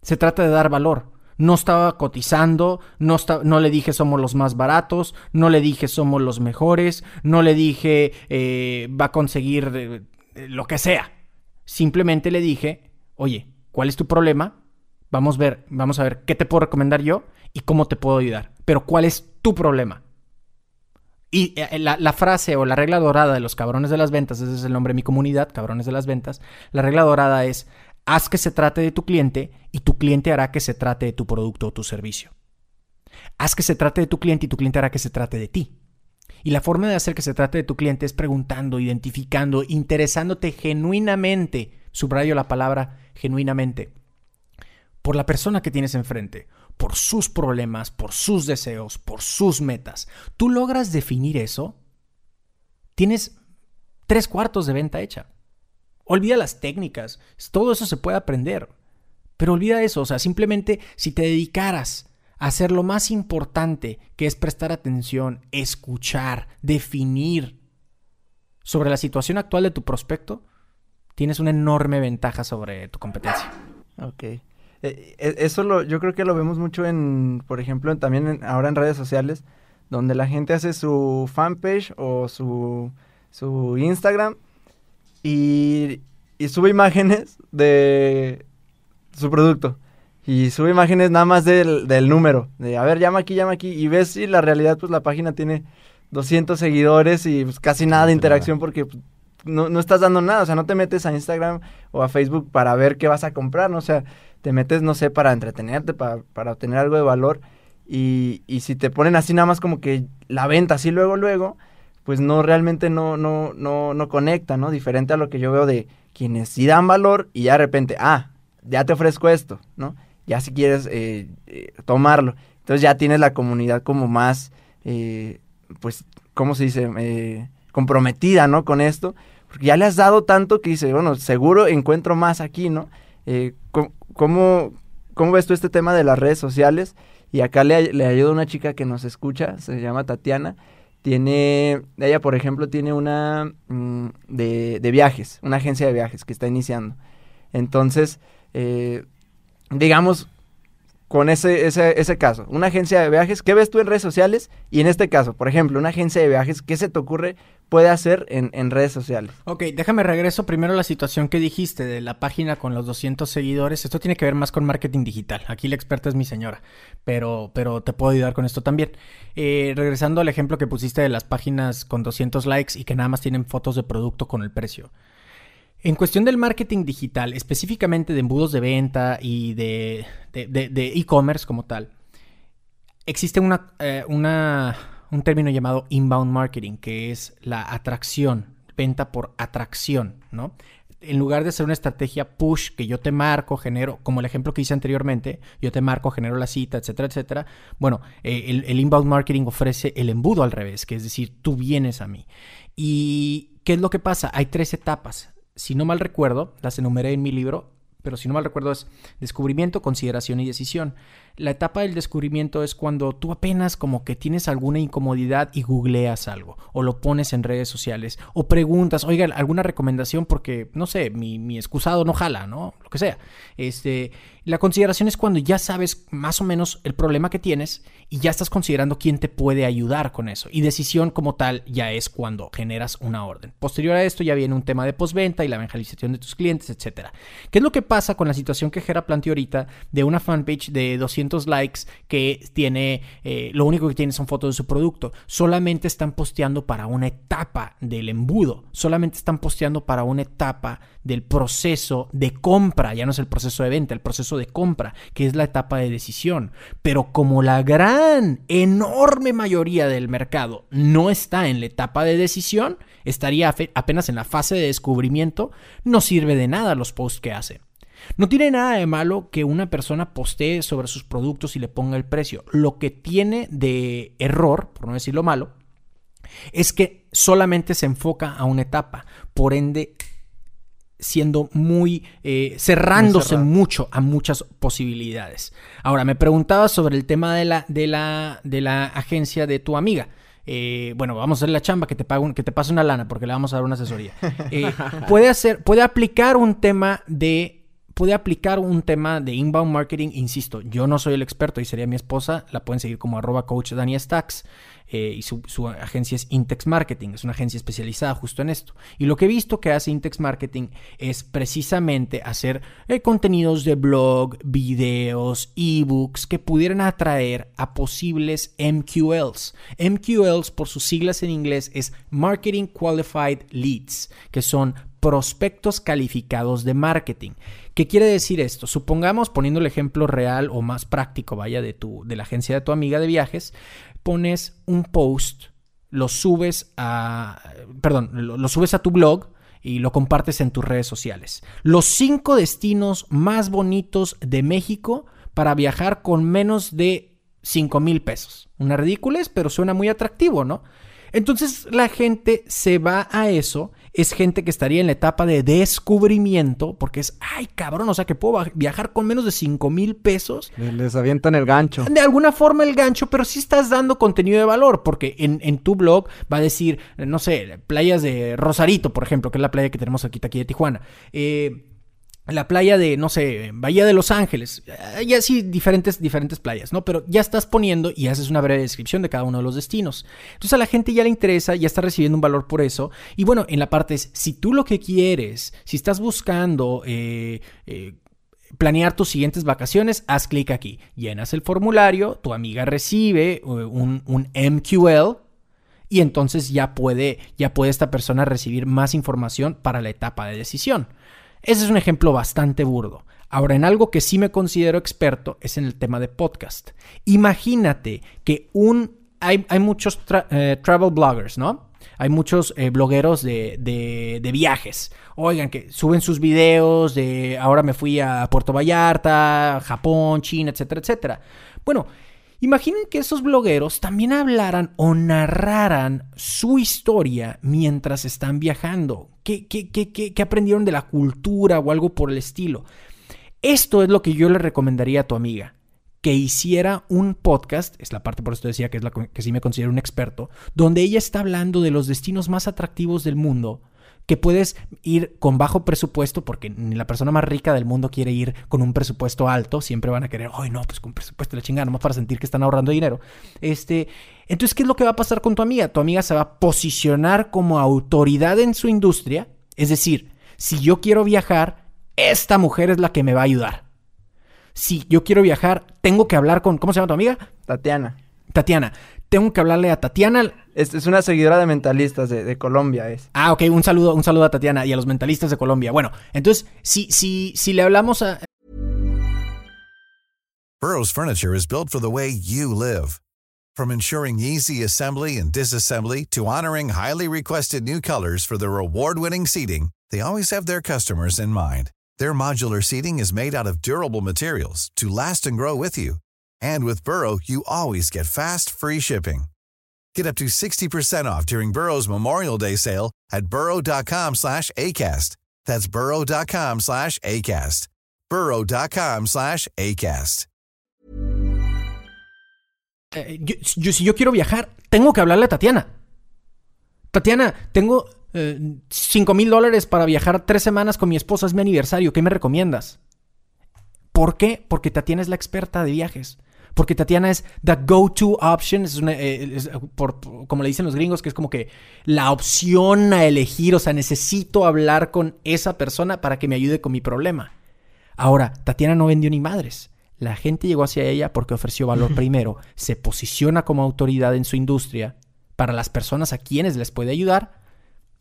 Se trata de dar valor. No estaba cotizando, no, no le dije somos los más baratos, no le dije somos los mejores, no le dije eh, va a conseguir eh, lo que sea. Simplemente le dije, oye, cuál es tu problema, vamos a ver, vamos a ver qué te puedo recomendar yo y cómo te puedo ayudar. Pero cuál es tu problema. Y eh, la, frase o la regla dorada de los cabrones de las ventas, ese es el nombre de mi comunidad, cabrones de las ventas, la regla dorada es, haz que se trate de tu cliente y tu cliente hará que se trate de tu producto o tu servicio. Haz que se trate de tu cliente y tu cliente hará que se trate de ti. Y la forma de hacer que se trate de tu cliente es preguntando, identificando, interesándote genuinamente, subrayo la palabra genuinamente por la persona que tienes enfrente, por sus problemas, por sus deseos, por sus metas. Tú logras definir eso, tienes tres cuartos de venta hecha. Olvida las técnicas, todo eso se puede aprender. Pero olvida eso, o sea, simplemente si te dedicaras a hacer lo más importante, que es prestar atención, escuchar, definir sobre la situación actual de tu prospecto, tienes una enorme ventaja sobre tu competencia. Ok. Eh, eh, eso lo, yo creo que lo vemos mucho en, por ejemplo, también ahora en redes sociales, donde la gente hace su fanpage o su, su Instagram y, y sube imágenes de su producto. Y sube imágenes nada más del, del, número. De, a ver, llama aquí, llama aquí. Y ves si la realidad, pues la página tiene 200 seguidores y pues, casi nada de interacción porque pues, no, no, estás dando nada, o sea, no te metes a Instagram o a Facebook para ver qué vas a comprar, ¿no? O sea, te metes, no sé, para entretenerte, para, para obtener algo de valor. Y, y si te ponen así nada más como que la venta así luego, luego, pues no, realmente no, no, no, no conecta, ¿no? Diferente a lo que yo veo de quienes sí dan valor y ya de repente, ah, ya te ofrezco esto, ¿no? Ya si quieres eh, eh, tomarlo. Entonces ya tienes la comunidad como más, eh, pues, ¿cómo se dice? Comprometida, ¿no? Con esto porque ya le has dado tanto que dice, bueno, seguro encuentro más aquí, ¿no? Eh, ¿cómo, ¿Cómo ves tú este tema de las redes sociales? Y acá le, le ayuda una chica que nos escucha, se llama Tatiana. Tiene, ella por ejemplo tiene una mm, de, de, viajes, una agencia de viajes que está iniciando. Entonces, eh, digamos, con ese, ese, ese caso. Una agencia de viajes, ¿qué ves tú en redes sociales? Y en este caso, por ejemplo, una agencia de viajes, ¿qué se te ocurre puede hacer en, en redes sociales? Ok, déjame regreso primero a la situación que dijiste de la página con los 200 seguidores. Esto tiene que ver más con marketing digital. Aquí la experta es mi señora, pero, pero te puedo ayudar con esto también. Eh, regresando al ejemplo que pusiste de las páginas con 200 likes y que nada más tienen fotos de producto con el precio. En cuestión del marketing digital, específicamente de embudos de venta y de e-commerce como tal, existe eh, una, un término llamado inbound marketing, que es la atracción, venta por atracción, ¿no? En lugar de hacer una estrategia push que yo te marco, genero, como el ejemplo que hice anteriormente, yo te marco, genero la cita, etcétera, etcétera. Bueno, eh, el, el inbound marketing ofrece el embudo al revés, que es decir, tú vienes a mí. ¿Y qué es lo que pasa? Hay tres etapas si no mal recuerdo, las enumeré en mi libro, pero si no mal recuerdo es descubrimiento, consideración y decisión. La etapa del descubrimiento es cuando tú apenas como que tienes alguna incomodidad y googleas algo, o lo pones en redes sociales, o preguntas, oiga, alguna recomendación porque, no sé, mi, mi excusado no jala, ¿no? Lo que sea. Este, la consideración es cuando ya sabes más o menos el problema que tienes y ya estás considerando quién te puede ayudar con eso. Y decisión como tal ya es cuando generas una orden. Posterior a esto ya viene un tema de postventa y la evangelización de tus clientes, etc. ¿Qué es lo que pasa con la situación que Gera planteó ahorita de una fanpage de 200 likes que tiene, eh, lo único que tiene son fotos de su producto? Solamente están posteando para una etapa del embudo. Solamente están posteando para una etapa del proceso de compra. Ya no es el proceso de venta, el proceso de compra, que es la etapa de decisión. Pero como la gran, enorme mayoría del mercado no está en la etapa de decisión, estaría apenas en la fase de descubrimiento, no sirve de nada los posts que hace. No tiene nada de malo que una persona postee sobre sus productos y le ponga el precio. Lo que tiene de error, por no decirlo malo, es que solamente se enfoca a una etapa. Por ende, siendo muy, eh, cerrándose mucho a muchas posibilidades. Ahora, me preguntaba sobre el tema de la, de la, de la agencia de tu amiga. Eh, bueno, vamos a hacer la chamba que te pague que te pase una lana porque le vamos a dar una asesoría. Eh, puede hacer, puede aplicar un tema de puede aplicar un tema de inbound marketing, insisto, yo no soy el experto y sería mi esposa, la pueden seguir como arroba coach Dani. Eh, y su, agencia es Intex Marketing, es una agencia especializada justo en esto. Y lo que he visto que hace Intex Marketing es precisamente hacer eh, contenidos de blog, videos, ebooks que pudieran atraer a posibles MQLs. MQLs, por sus siglas en inglés, es Marketing Qualified Leads, que son prospectos calificados de marketing. ¿Qué quiere decir esto? Supongamos, poniendo el ejemplo real o más práctico, vaya, de, tu, de la agencia de tu amiga de viajes, pones un post, lo subes a, perdón, lo, subes a tu blog y lo compartes en tus redes sociales. Los cinco destinos más bonitos de México para viajar con menos de 5 mil pesos. Una ridiculez, pero suena muy atractivo, ¿no? Entonces la gente se va a eso es gente que estaría en la etapa de descubrimiento, porque es, ay cabrón, o sea que puedo viajar con menos de 5 mil pesos. Les avientan el gancho. De alguna forma el gancho, pero sí estás dando contenido de valor, porque en, en tu blog va a decir, no sé, playas de Rosarito, por ejemplo, que es la playa que tenemos aquí, aquí de Tijuana. Eh, la playa de, no sé, Bahía de Los Ángeles, y así diferentes, diferentes playas, ¿no? Pero ya estás poniendo y haces una breve descripción de cada uno de los destinos. Entonces a la gente ya le interesa, ya está recibiendo un valor por eso. Y bueno, en la parte es, si tú lo que quieres, si estás buscando... Eh, eh, planear tus siguientes vacaciones, haz clic aquí. Llenas el formulario, tu amiga recibe eh, un, un, MQL y entonces ya puede, ya puede esta persona recibir más información para la etapa de decisión. Ese es un ejemplo bastante burdo. Ahora, en algo que sí me considero experto es en el tema de podcast. Imagínate que un... Hay, muchos eh, travel bloggers, ¿no? Hay muchos eh, blogueros de, de, viajes. Oigan, que suben sus videos de ahora me fui a Puerto Vallarta, Japón, China, etcétera, etcétera. Bueno, Imaginen que esos blogueros también hablaran o narraran su historia mientras están viajando. ¿Qué, qué, aprendieron de la cultura o algo por el estilo? Esto es lo que yo le recomendaría a tu amiga. Que hiciera un podcast, es la parte por eso decía que es la que sí me considero un experto, donde ella está hablando de los destinos más atractivos del mundo que puedes ir con bajo presupuesto, porque ni la persona más rica del mundo quiere ir con un presupuesto alto, siempre van a querer, ay no, pues con presupuesto la chingada, nomás para sentir que están ahorrando dinero. Este, entonces, ¿qué es lo que va a pasar con tu amiga? Tu amiga se va a posicionar como autoridad en su industria, es decir, si yo quiero viajar, esta mujer es la que me va a ayudar. Si yo quiero viajar, tengo que hablar con, ¿cómo se llama tu amiga? Tatiana. Tatiana. Tengo que hablarle a Tatiana. Es, es una seguidora de mentalistas de, de Colombia, es. Ah, ok, un saludo, un saludo a Tatiana y a los mentalistas de Colombia. Bueno, entonces, si, si, si le hablamos a. Burrow's furniture is built for the way you live. From ensuring easy assembly and disassembly to honoring highly requested new colors for their award-winning seating, they always have their customers in mind. Their modular seating is made out of durable materials to last and grow with you. And with Burrow, you always get fast, free shipping. Get up to 60% off during Burrow's Memorial Day sale at burrow.com slash ACAST. That's burrow.com slash ACAST. burrow.com slash ACAST. eh, yo- yo- si yo quiero viajar, tengo que hablarle a Tatiana. Tatiana, tengo eh, 5 mil dólares para viajar tres semanas con mi esposa, es mi aniversario, ¿qué me recomiendas? ¿Por qué? Porque Tatiana es la experta de viajes. Porque Tatiana es the go-to option, es una, eh, es, por- por- como le dicen los gringos, que es como que la opción a elegir, o sea, necesito hablar con esa persona para que me ayude con mi problema. Ahora, Tatiana no vendió ni madres. La gente llegó hacia ella porque ofreció valor primero, se posiciona como autoridad en su industria para las personas a quienes les puede ayudar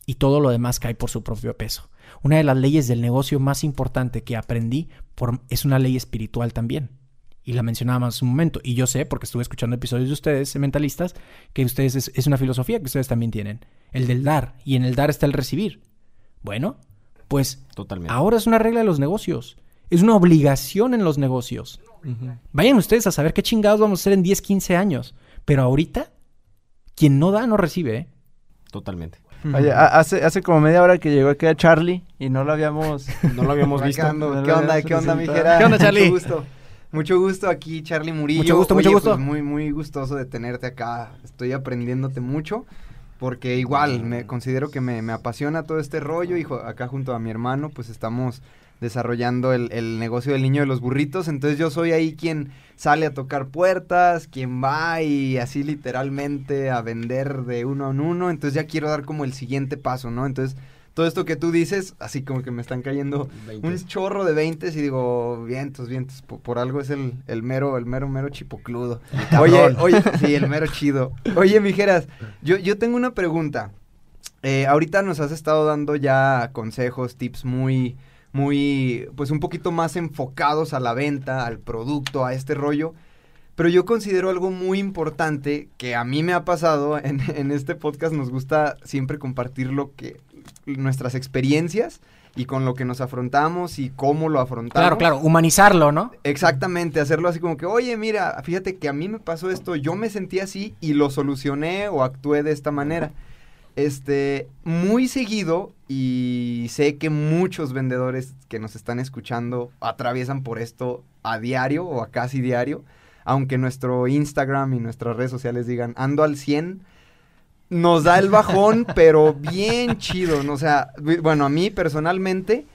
y todo lo demás cae por su propio peso. Una de las leyes del negocio más importante que aprendí por- es una ley espiritual también. Y la mencionábamos hace un momento. Y yo sé, porque estuve escuchando episodios de ustedes, mentalistas, que ustedes es, es una filosofía que ustedes también tienen. El del dar. Y en el dar está el recibir. Bueno, pues Totalmente. ahora es una regla de los negocios. Es una obligación en los negocios. Vayan ustedes a saber qué chingados vamos a hacer en 10, 15 años. Pero ahorita, quien no da, no recibe. ¿eh? Totalmente. Oye, hace, hace como media hora que llegó aquí a Charlie y no lo habíamos... No lo habíamos visto. ¿Qué onda? ¿Qué onda, mijera? ¿Qué onda, Charlie? Mucho gusto. Mucho gusto aquí, Charlie Murillo. Mucho gusto, mucho gusto. pues, muy, muy gustoso de tenerte acá. Estoy aprendiéndote mucho. Porque igual, me considero que me, me apasiona todo este rollo. Y acá junto a mi hermano, pues estamos desarrollando el, el negocio del niño de los burritos. Entonces yo soy ahí quien sale a tocar puertas, quien va y así literalmente a vender de uno en uno. Entonces ya quiero dar como el siguiente paso, ¿no? Entonces todo esto que tú dices, así como que me están cayendo un chorro de 20 y digo, vientos, vientos, po- por, algo es el, el mero, el mero, mero chipocludo. Oye, oye, sí, el mero chido. Oye, mijeras, yo, yo tengo una pregunta. Eh, ahorita nos has estado dando ya consejos, tips muy, muy, pues un poquito más enfocados a la venta, al producto, a este rollo. Pero yo considero algo muy importante que a mí me ha pasado en, en este podcast. Nos gusta siempre compartir lo que nuestras experiencias y con lo que nos afrontamos y cómo lo afrontamos. Claro, claro, humanizarlo, ¿no? Exactamente, hacerlo así como que, oye, mira, fíjate que a mí me pasó esto, yo me sentí así y lo solucioné o actué de esta manera. Este, muy seguido, y sé que muchos vendedores que nos están escuchando atraviesan por esto a diario o a casi diario, aunque nuestro Instagram y nuestras redes sociales digan, ando al 100, nos da el bajón, pero bien chido, ¿no? o sea, bueno, a mí personalmente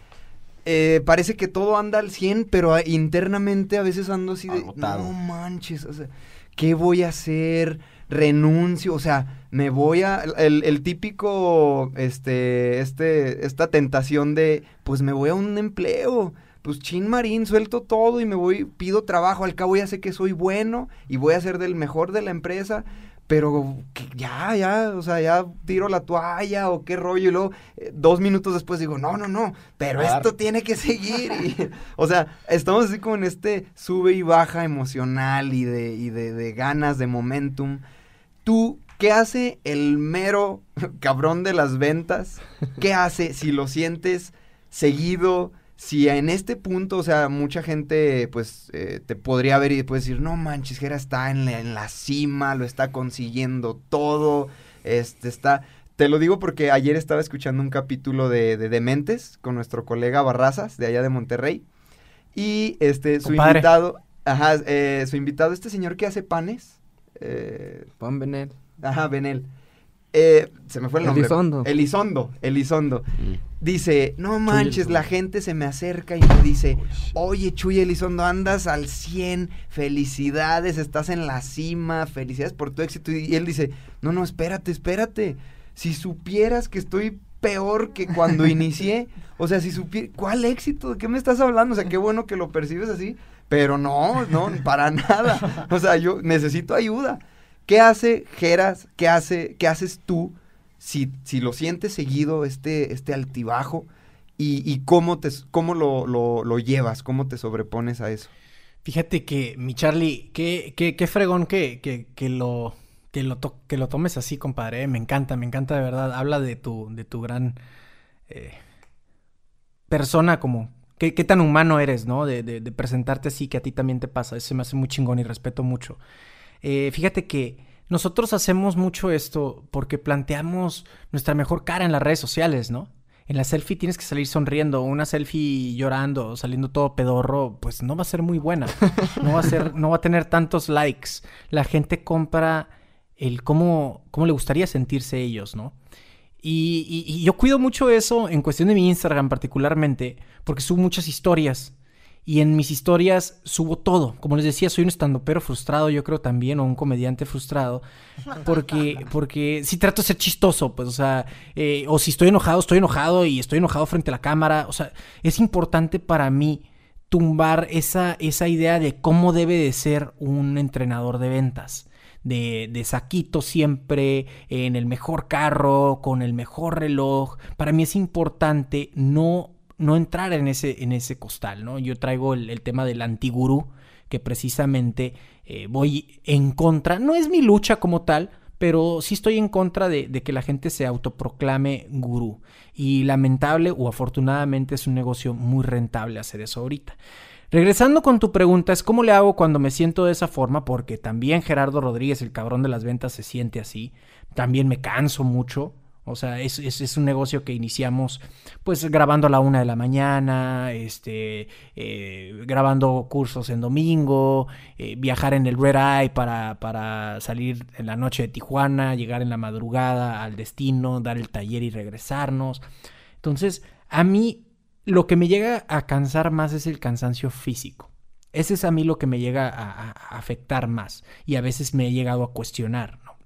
eh, parece que todo anda al 100, pero a- internamente a veces ando así de, Agotado. no manches, o sea, ¿qué voy a hacer? Renuncio, o sea, me voy a, el, el típico, este, este, esta tentación de, pues me voy a un empleo, pues chin marín, suelto todo y me voy, pido trabajo, al cabo ya sé que soy bueno y voy a ser del mejor de la empresa, pero que ya, ya, o sea, ya tiro la toalla o qué rollo y luego eh, dos minutos después digo, no, no, no, pero Claro. esto tiene que seguir. y, o sea, estamos así como en este sube y baja emocional y de, y de, de ganas, de momentum. ¿Tú qué hace el mero cabrón de las ventas? ¿Qué hace si lo sientes seguido? Si en este punto, o sea, mucha gente, pues, eh, te podría ver y puede decir, no manches, Jera está en la, en la cima, lo está consiguiendo todo, este, está... Te lo digo porque ayer estaba escuchando un capítulo de, de Dementes con nuestro colega Barrazas, de allá de Monterrey, y, este, su Compadre. invitado, ajá, eh, su invitado, este señor que hace panes, eh, Juan Benel. Ajá, Benel. Eh, se me fue el nombre. Elizondo. Elizondo, Elizondo. Dice, no manches, la gente se me acerca y me dice, oye Chuy Elizondo, andas al 100, felicidades, estás en la cima, felicidades por tu éxito. Y él dice, no, no, espérate, espérate. Si supieras que estoy peor que cuando inicié, o sea, si supieras, ¿cuál éxito? ¿De qué me estás hablando? O sea, qué bueno que lo percibes así, pero no, no, para nada. O sea, yo necesito ayuda. ¿Qué hace Geras? ¿Qué, hace, qué haces tú si, si lo sientes seguido, este, este altibajo? Y, cómo, te, cómo lo, lo, lo llevas, cómo te sobrepones a eso. Fíjate que, mi Charlie, qué, qué, qué fregón que, que, que lo, que, lo to- que lo tomes así, compadre. eh. Me encanta, me encanta de verdad. Habla de tu, de tu gran eh, persona como... Qué, qué tan humano eres, ¿no? De, de- de presentarte así, que a ti también te pasa. Eso me hace muy chingón y respeto mucho. Eh, fíjate que nosotros hacemos mucho esto porque planteamos nuestra mejor cara en las redes sociales, ¿no? En la selfie tienes que salir sonriendo, una selfie llorando, saliendo todo pedorro, pues no va a ser muy buena. No va a ser, no va a tener tantos likes. La gente compra el cómo, cómo le gustaría sentirse ellos, ¿no? Y, y- y yo cuido mucho eso en cuestión de mi Instagram particularmente, porque subo muchas historias. Y en mis historias subo todo. Como les decía, soy un estandopero frustrado, yo creo también, o un comediante frustrado. Porque, porque si trato de ser chistoso, pues, o sea, eh, o si estoy enojado, estoy enojado y estoy enojado frente a la cámara. O sea, es importante para mí tumbar esa, esa idea de cómo debe de ser un entrenador de ventas. De, de saquito siempre, en el mejor carro, con el mejor reloj. Para mí es importante no, no entrar en ese, en ese costal, ¿no? Yo traigo el, tema del antigurú, que precisamente eh, voy en contra. No es mi lucha como tal, pero sí estoy en contra de, de que la gente se autoproclame gurú. Y lamentable o afortunadamente es un negocio muy rentable hacer eso ahorita. Regresando con tu pregunta, es cómo le hago cuando me siento de esa forma, porque también Gerardo Rodríguez, el cabrón de las ventas, se siente así. También me canso mucho. O sea, es, es, un negocio que iniciamos pues grabando a la una de la mañana, este, eh, grabando cursos en domingo, eh, viajar en el Red Eye para, para salir en la noche de Tijuana, llegar en la madrugada al destino, dar el taller y regresarnos. Entonces, a mí lo que me llega a cansar más es el cansancio físico. Ese es a mí lo que me llega a, a- a afectar más y a veces me he llegado a cuestionar, ¿no?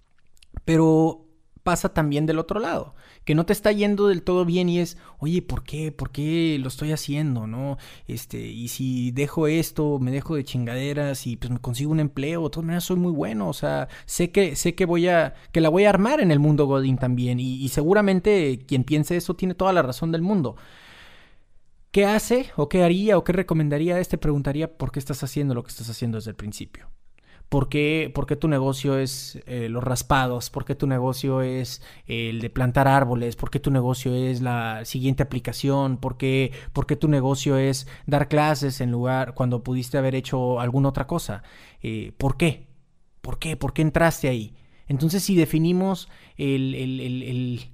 Pero pasa también del otro lado, que no te está yendo del todo bien y es, oye, ¿por qué? ¿Por qué lo estoy haciendo? ¿No? Este, y si dejo esto, me dejo de chingaderas y pues me consigo un empleo, de todas maneras soy muy bueno, o sea, sé que, sé que voy a, que la voy a armar en el mundo Godín también y, y seguramente quien piense eso tiene toda la razón del mundo. ¿Qué hace o qué haría o qué recomendaría? Este preguntaría por qué estás haciendo lo que estás haciendo desde el principio. ¿Por qué, por qué tu negocio es eh, los raspados? ¿Por qué tu negocio es el de plantar árboles? ¿Por qué tu negocio es la siguiente aplicación? ¿Por qué, por qué tu negocio es dar clases en lugar cuando pudiste haber hecho alguna otra cosa? Eh, ¿Por qué? ¿Por qué? ¿Por qué entraste ahí? Entonces, si definimos el, el- el- el-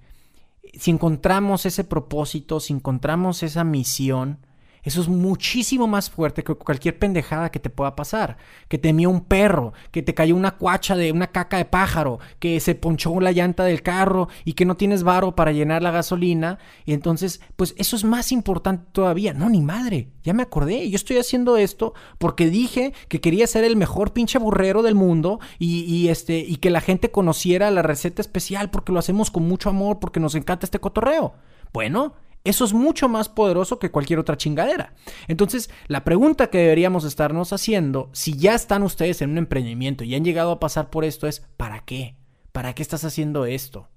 si encontramos ese propósito, si encontramos esa misión, eso es muchísimo más fuerte que cualquier pendejada que te pueda pasar. Que te mió un perro, que te cayó una cuacha de una caca de pájaro, que se ponchó la llanta del carro y que no tienes varo para llenar la gasolina. Y entonces, pues eso es más importante todavía. No, ni madre, ya me acordé. Yo estoy haciendo esto porque dije que quería ser el mejor pinche burrero del mundo y, y, este, y que la gente conociera la receta especial porque lo hacemos con mucho amor, porque nos encanta este cotorreo. Bueno, eso es mucho más poderoso que cualquier otra chingadera. Entonces, la pregunta que deberíamos estarnos haciendo, si ya están ustedes en un emprendimiento y han llegado a pasar por esto, es ¿para qué? ¿Para qué estás haciendo esto?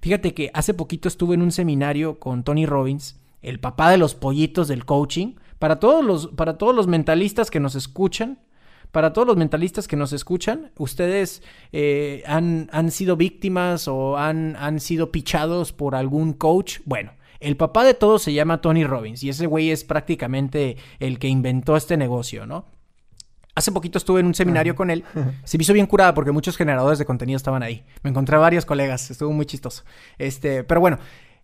Fíjate que hace poquito estuve en un seminario con Tony Robbins, el papá de los pollitos del coaching, para todos los, para todos los mentalistas que nos escuchan. Para todos los mentalistas que nos escuchan, ustedes eh, han, han sido víctimas o han, han sido pichados por algún coach. Bueno, el papá de todos se llama Tony Robbins y ese güey es prácticamente el que inventó este negocio, ¿no? Hace poquito estuve en un seminario con él. Se me hizo bien curada porque muchos generadores de contenido estaban ahí. Me encontré a varios colegas, estuvo muy chistoso. Este, pero bueno,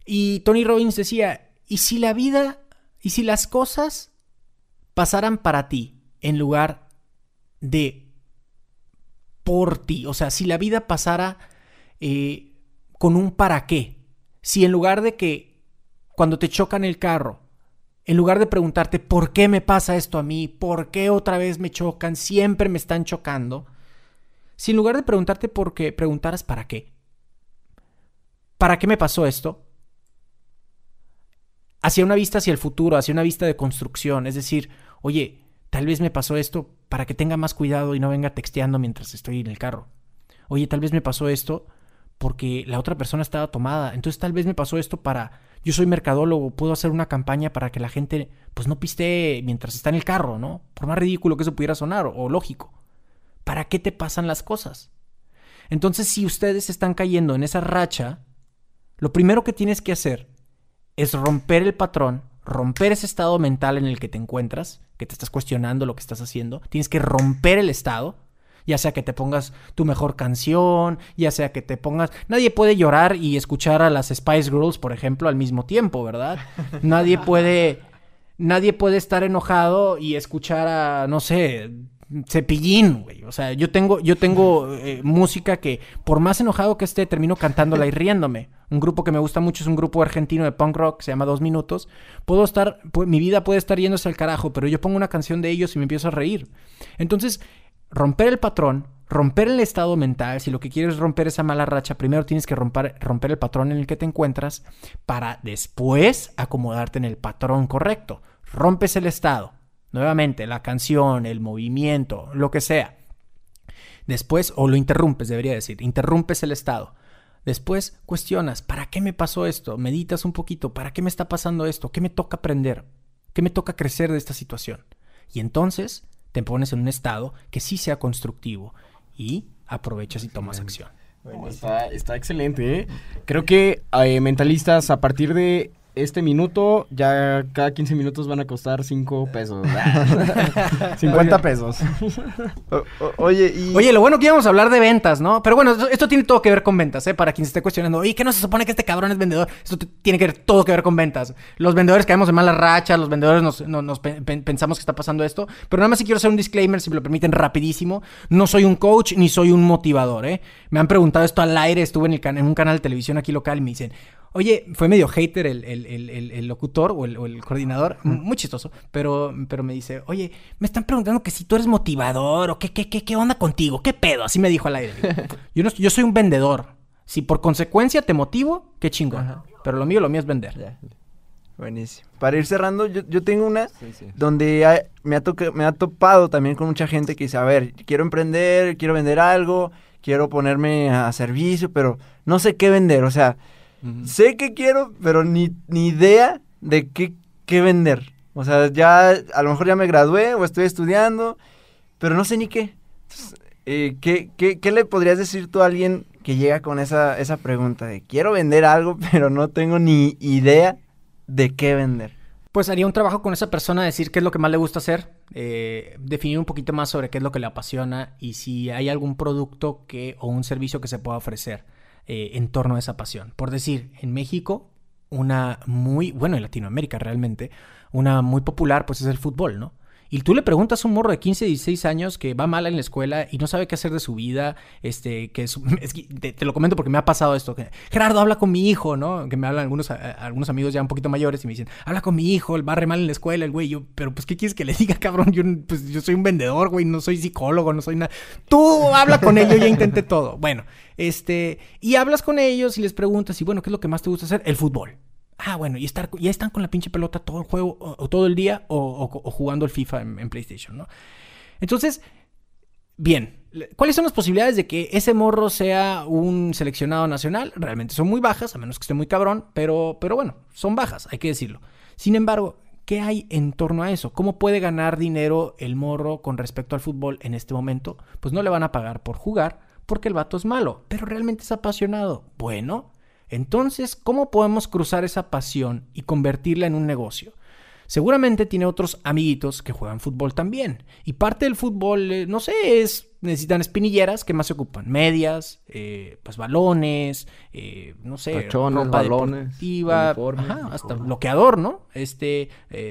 y Tony Robbins decía, ¿y si la vida, y si las cosas pasaran para ti en lugar de por ti? O sea, si la vida pasara eh, con un para qué. Si en lugar de que cuando te chocan el carro, en lugar de preguntarte por qué me pasa esto a mí, por qué otra vez me chocan, siempre me están chocando, si en lugar de preguntarte por qué, preguntaras para qué. ¿Para qué me pasó esto? Hacia una vista hacia el futuro, hacia una vista de construcción, es decir, oye, tal vez me pasó esto para que tenga más cuidado y no venga texteando mientras estoy en el carro. Oye, tal vez me pasó esto porque la otra persona estaba tomada. Entonces tal vez me pasó esto para... Yo soy mercadólogo, puedo hacer una campaña para que la gente pues no piste mientras está en el carro, ¿no? Por más ridículo que eso pudiera sonar o, o lógico. ¿Para qué te pasan las cosas? Entonces si ustedes están cayendo en esa racha, lo primero que tienes que hacer es romper el patrón, romper ese estado mental en el que te encuentras, que te estás cuestionando lo que estás haciendo. Tienes que romper el estado ya sea que te pongas tu mejor canción, ya sea que te pongas... Nadie puede llorar y escuchar a las Spice Girls, por ejemplo, al mismo tiempo, ¿verdad? Nadie puede... Nadie puede estar enojado y escuchar a, no sé, Cepillín, güey. O sea, yo tengo, yo tengo eh, música que, por más enojado que esté, termino cantándola y riéndome. Un grupo que me gusta mucho es un grupo argentino de punk rock, se llama Dos Minutos. Puedo estar, mi vida puede estar yéndose al carajo, pero yo pongo una canción de ellos y me empiezo a reír. Entonces, romper el patrón, romper el estado mental, si lo que quieres es romper esa mala racha, primero tienes que romper, romper el patrón en el que te encuentras para después acomodarte en el patrón correcto. Rompes el estado, nuevamente, la canción, el movimiento, lo que sea. Después, o lo interrumpes, debería decir, interrumpes el estado. Después cuestionas, ¿para qué me pasó esto? Meditas un poquito, ¿para qué me está pasando esto? ¿Qué me toca aprender? ¿Qué me toca crecer de esta situación? Y entonces te pones en un estado que sí sea constructivo y aprovechas y tomas acción. está, está, excelente. ¿eh? Creo que eh, mentalistas a partir de este minuto, ya cada 15 minutos van a costar 5 pesos. 50 pesos. oye, y... Oye, lo bueno que íbamos a hablar de ventas, ¿no? Pero bueno, esto, tiene todo que ver con ventas, ¿eh? Para quien se esté cuestionando, oye, ¿qué no se supone que este cabrón es vendedor? Esto tiene que ver todo que ver con ventas. Los vendedores caemos en mala racha, los vendedores nos, pensamos que está pasando esto. Pero nada más si quiero hacer un disclaimer, si me lo permiten, rapidísimo. No soy un coach ni soy un motivador, ¿eh? Me han preguntado esto al aire, estuve en, el en un canal de televisión aquí local y me dicen, Oye, fue medio hater el, locutor o el, coordinador, muy chistoso, pero, pero me dice, oye, me están preguntando que si tú eres motivador o qué, qué, qué, qué onda contigo, qué pedo, así me dijo al aire. Yo, no, yo soy un vendedor. Si por consecuencia te motivo, qué chingón. Pero lo mío, lo mío es vender. Buenísimo. Para ir cerrando, yo, tengo una donde me, ha me ha topado también con mucha gente que dice, a ver, quiero emprender, quiero vender algo, quiero ponerme a servicio, pero no sé qué vender. O sea, Sé que quiero, pero ni, ni idea de qué, qué vender. O sea, ya a lo mejor ya me gradué o estoy estudiando, pero no sé ni qué. Eh, ¿qué, qué, qué, le podrías decir tú a alguien que llega con esa, esa pregunta de quiero vender algo, pero no tengo ni idea de qué vender? Pues haría un trabajo con esa persona, decir qué es lo que más le gusta hacer, eh, definir un poquito más sobre qué es lo que le apasiona y si hay algún producto que o un servicio que se pueda ofrecer. Eh, en torno a esa pasión. Por decir, en México, una muy, bueno, en Latinoamérica realmente, una muy popular pues es el fútbol, ¿no? Y tú le preguntas a un morro de 15, 16 años que va mal en la escuela y no sabe qué hacer de su vida, este, que, es, te, lo comento porque me ha pasado esto, Gerardo habla con mi hijo, ¿no? Que me hablan algunos, algunos amigos ya un poquito mayores y me dicen, habla con mi hijo, él va re mal en la escuela, el güey, yo, pero pues, ¿qué quieres que le diga, cabrón? Yo, pues, yo soy un vendedor, güey, no soy psicólogo, no soy nada. Tú habla con él, yo ya intenté todo. Bueno, este, y hablas con ellos y les preguntas, y bueno, ¿qué es lo que más te gusta hacer? El fútbol. Ah, bueno, y estar, ya están con la pinche pelota todo el juego, o, todo el día, o, jugando el FIFA en, PlayStation, ¿no? Entonces, bien, ¿cuáles son las posibilidades de que ese morro sea un seleccionado nacional? Realmente son muy bajas, a menos que esté muy cabrón, pero, pero bueno, son bajas, hay que decirlo. Sin embargo, ¿qué hay en torno a eso? ¿Cómo puede ganar dinero el morro con respecto al fútbol en este momento? Pues no le van a pagar por jugar, porque el vato es malo, pero realmente es apasionado. Bueno, entonces, ¿cómo podemos cruzar esa pasión y convertirla en un negocio? Seguramente tiene otros amiguitos que juegan fútbol también. Y parte del fútbol, eh, no sé, es necesitan espinilleras, ¿qué más se ocupan? Medias, eh, pues balones, eh, no sé, ropa balones, deportiva, hasta bloqueador, ¿no? Este,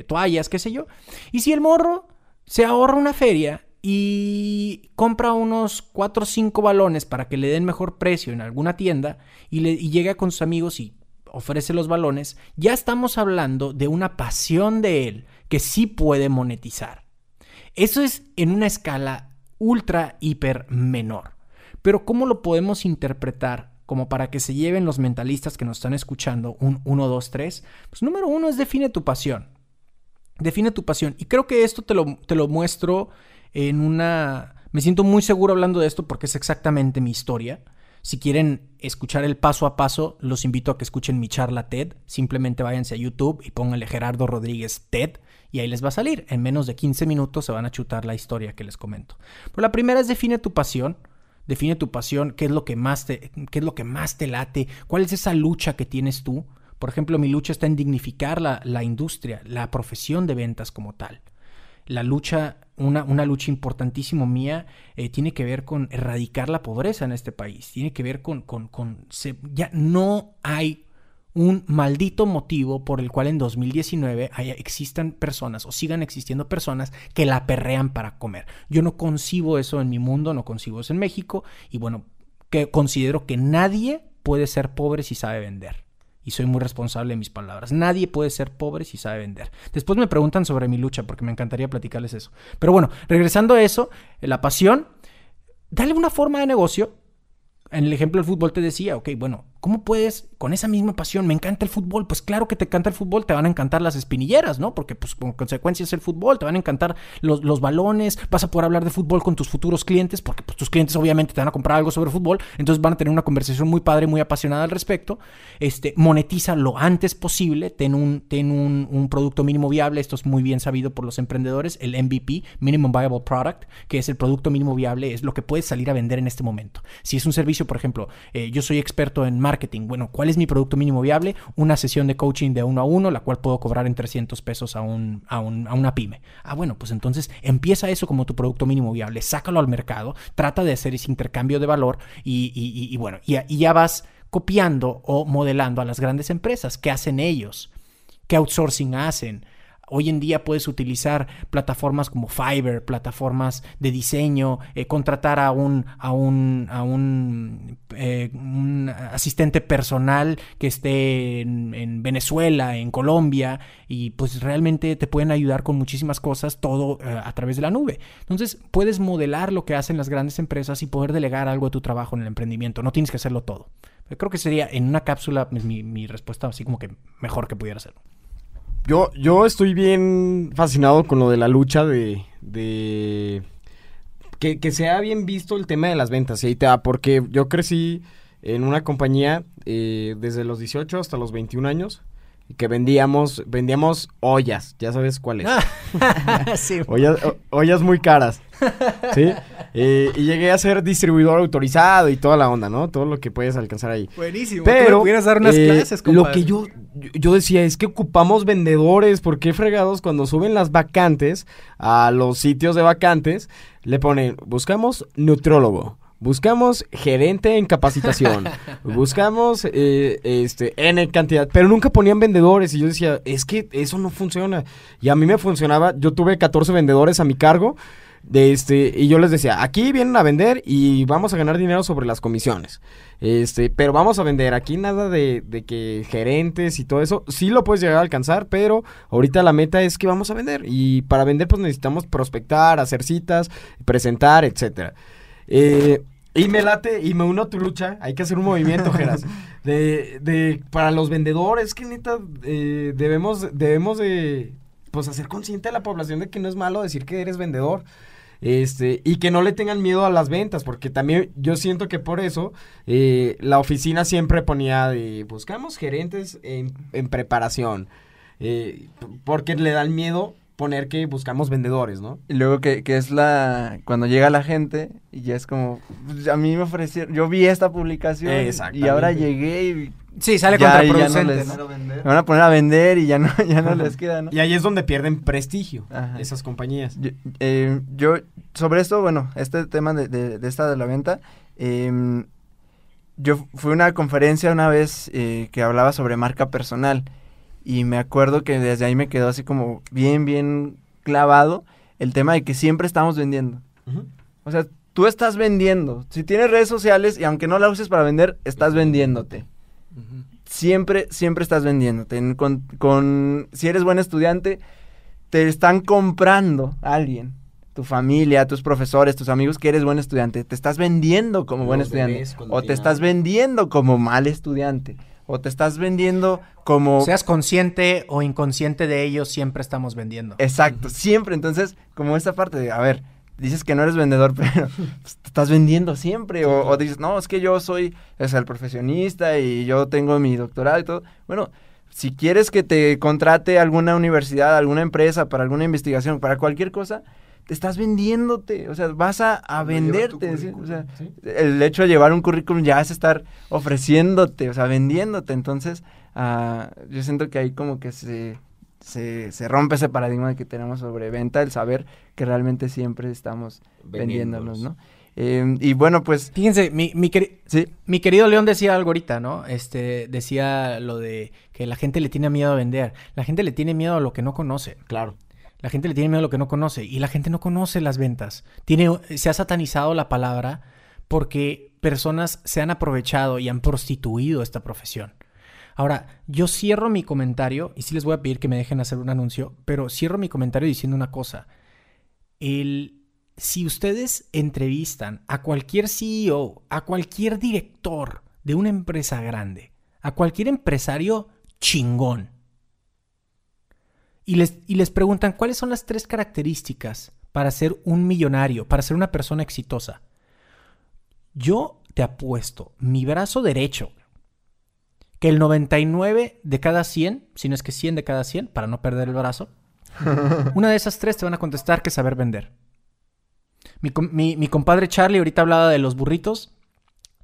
toallas, qué sé yo. Y si el morro se ahorra una feria y compra unos 4 o 5 balones para que le den mejor precio en alguna tienda y, le, llega con sus amigos y ofrece los balones, ya estamos hablando de una pasión de él que sí puede monetizar. Eso es en una escala ultra, hiper menor. Pero ¿cómo lo podemos interpretar como para que se lleven los mentalistas que nos están escuchando un 1, 2, 3? Pues número uno es define tu pasión. Define tu pasión. Y creo que esto te lo, te lo muestro en una... Me siento muy seguro hablando de esto porque es exactamente mi historia. Si quieren escuchar el paso a paso, los invito a que escuchen mi charla TED. Simplemente váyanse a YouTube y pónganle Gerardo Rodríguez TED y ahí les va a salir. En menos de 15 minutos se van a chutar la historia que les comento. Pero la primera es define tu pasión. Define tu pasión, qué es lo que más te, qué es lo que más te late, cuál es esa lucha que tienes tú. Por ejemplo, mi lucha está en dignificar la, la industria, la profesión de ventas como tal la lucha, una, una lucha importantísima mía, eh, tiene que ver con erradicar la pobreza en este país. Tiene que ver con, con, con ya no hay un maldito motivo por el cual en 2019 haya, existan personas o sigan existiendo personas que la perrean para comer. Yo no concibo eso en mi mundo, no concibo eso en México y bueno, que considero que nadie puede ser pobre si sabe vender y soy muy responsable de mis palabras. Nadie puede ser pobre si sabe vender. Después me preguntan sobre mi lucha porque me encantaría platicarles eso. Pero bueno, regresando a eso, la pasión, dale una forma de negocio. En el ejemplo del fútbol te decía, ok, bueno, ¿Cómo puedes, con esa misma pasión, me encanta el fútbol? Pues claro que te encanta el fútbol, te van a encantar las espinilleras, ¿no? Porque pues con consecuencia es el fútbol, te van a encantar los, los, balones, vas a poder hablar de fútbol con tus futuros clientes, porque pues tus clientes obviamente te van a comprar algo sobre fútbol, entonces van a tener una conversación muy padre, muy apasionada al respecto. Este, monetiza lo antes posible, ten un, ten un, producto mínimo viable, esto es muy bien sabido por los emprendedores, el MVP, Minimum Viable Product, que es el producto mínimo viable, es lo que puedes salir a vender en este momento. Si es un servicio, por ejemplo, eh, yo soy experto en marketing. Bueno, ¿cuál es mi producto mínimo viable? Una sesión de coaching de uno a uno, la cual puedo cobrar en 300 pesos a, un, a, una pyme. Ah, bueno, pues entonces empieza eso como tu producto mínimo viable, sácalo al mercado, trata de hacer ese intercambio de valor y, bueno, y, y ya vas copiando o modelando a las grandes empresas. ¿Qué hacen ellos? ¿Qué outsourcing hacen? Hoy en día puedes utilizar plataformas como Fiverr, plataformas de diseño, eh, contratar a un, a un, a un, eh, asistente personal que esté en, Venezuela, en Colombia, y pues realmente te pueden ayudar con muchísimas cosas, todo eh, a través de la nube. Entonces puedes modelar lo que hacen las grandes empresas y poder delegar algo de tu trabajo en el emprendimiento. No tienes que hacerlo todo. Creo que sería en una cápsula pues, mi, mi respuesta así como que mejor que pudiera ser. Yo, yo estoy bien fascinado con lo de la lucha de... de que, que sea bien visto el tema de las ventas, y ahí te da, porque yo crecí en una compañía eh, desde los 18 hasta los 21 años que vendíamos vendíamos ollas, ya sabes cuáles. sí. ollas, ollas muy caras. ¿Sí? Eh, y llegué a ser distribuidor autorizado y toda la onda, ¿no? Todo lo que puedes alcanzar ahí. Buenísimo. Pero pudieras dar unas eh, clases, Lo que yo, yo decía es que ocupamos vendedores, ¿por qué fregados cuando suben las vacantes a los sitios de vacantes le ponen buscamos neutrólogo? Buscamos gerente en capacitación. buscamos eh, este, N cantidad. Pero nunca ponían vendedores. Y yo decía, es que eso no funciona. Y a mí me funcionaba. Yo tuve 14 vendedores a mi cargo. De este, y yo les decía, aquí vienen a vender y vamos a ganar dinero sobre las comisiones. Este, pero vamos a vender. Aquí nada de, de que gerentes y todo eso. Sí lo puedes llegar a alcanzar, pero ahorita la meta es que vamos a vender. Y para vender, pues necesitamos prospectar, hacer citas, presentar, etcétera. Eh, y me late y me uno a tu lucha. Hay que hacer un movimiento, Geras. De, de, para los vendedores, que neta, eh, debemos, debemos de, pues, hacer consciente a la población de que no es malo decir que eres vendedor. Este, y que no le tengan miedo a las ventas, porque también yo siento que por eso eh, la oficina siempre ponía de, buscamos gerentes en, en preparación, eh, porque le dan miedo poner que buscamos vendedores, ¿no? Y luego que, que, es la, cuando llega la gente y ya es como, pues, a mí me ofrecieron, yo vi esta publicación y ahora llegué y... Sí, sale contraproducente, ¿no? Me van a poner a vender y ya no, ya no les queda, ¿no? Y ahí es donde pierden prestigio esas compañías. Yo, eh, yo, sobre esto, bueno, este tema de, de, esta de la venta, eh, yo fui a una conferencia una vez eh, que hablaba sobre marca personal y me acuerdo que desde ahí me quedó así como bien, bien clavado el tema de que siempre estamos vendiendo. O sea, tú estás vendiendo. Si tienes redes sociales y aunque no la uses para vender, estás vendiéndote. Siempre, siempre estás vendiéndote. En- Con, con- si eres buen estudiante, te están comprando a alguien. Tu familia, tus profesores, tus amigos, que eres buen estudiante. Te estás vendiendo como buen estudiante. O te estás vendiendo como mal estudiante. O te estás vendiendo como... Seas consciente o inconsciente de ello, siempre estamos vendiendo. Exacto, siempre. Entonces, como esta parte de, a ver, dices que no eres vendedor, pero pues, te estás vendiendo siempre. O, o dices, no, es que yo soy o sea, el profesionista y yo tengo mi doctorado y todo. Bueno, si quieres que te contrate alguna universidad, alguna empresa para alguna investigación, para cualquier cosa, te estás vendiéndote. O sea, vas a, a venderte. ¿sí? O sea, el hecho de llevar un currículum ya es estar ofreciéndote, o sea, vendiéndote. Entonces, ah, yo siento que ahí como que se, se, se rompe ese paradigma que tenemos sobre venta, el saber que realmente siempre estamos vendiéndonos, ¿no? Eh, y bueno, pues, Fíjense, mi, mi, queri- sí, mi querido León decía algo ahorita, ¿no? Este, decía lo de que la gente le tiene miedo a vender. La gente le tiene miedo a lo que no conoce. Claro. La gente le tiene miedo a lo que no conoce. Y la gente no conoce las ventas. Tiene, se ha satanizado la palabra porque personas se han aprovechado y han prostituido esta profesión. Ahora, yo cierro mi comentario, y sí les voy a pedir que me dejen hacer un anuncio, pero cierro mi comentario diciendo una cosa. El, si ustedes entrevistan a cualquier CEO, a cualquier director de una empresa grande, a cualquier empresario chingón, y les, y les preguntan cuáles son las tres características para ser un millonario, para ser una persona exitosa, yo te apuesto mi brazo derecho que el 99 de cada 100, si no es que 100 de cada 100, para no perder el brazo, una de esas tres te van a contestar que saber vender. Mi, com- mi- mi compadre Charlie ahorita hablaba de los burritos.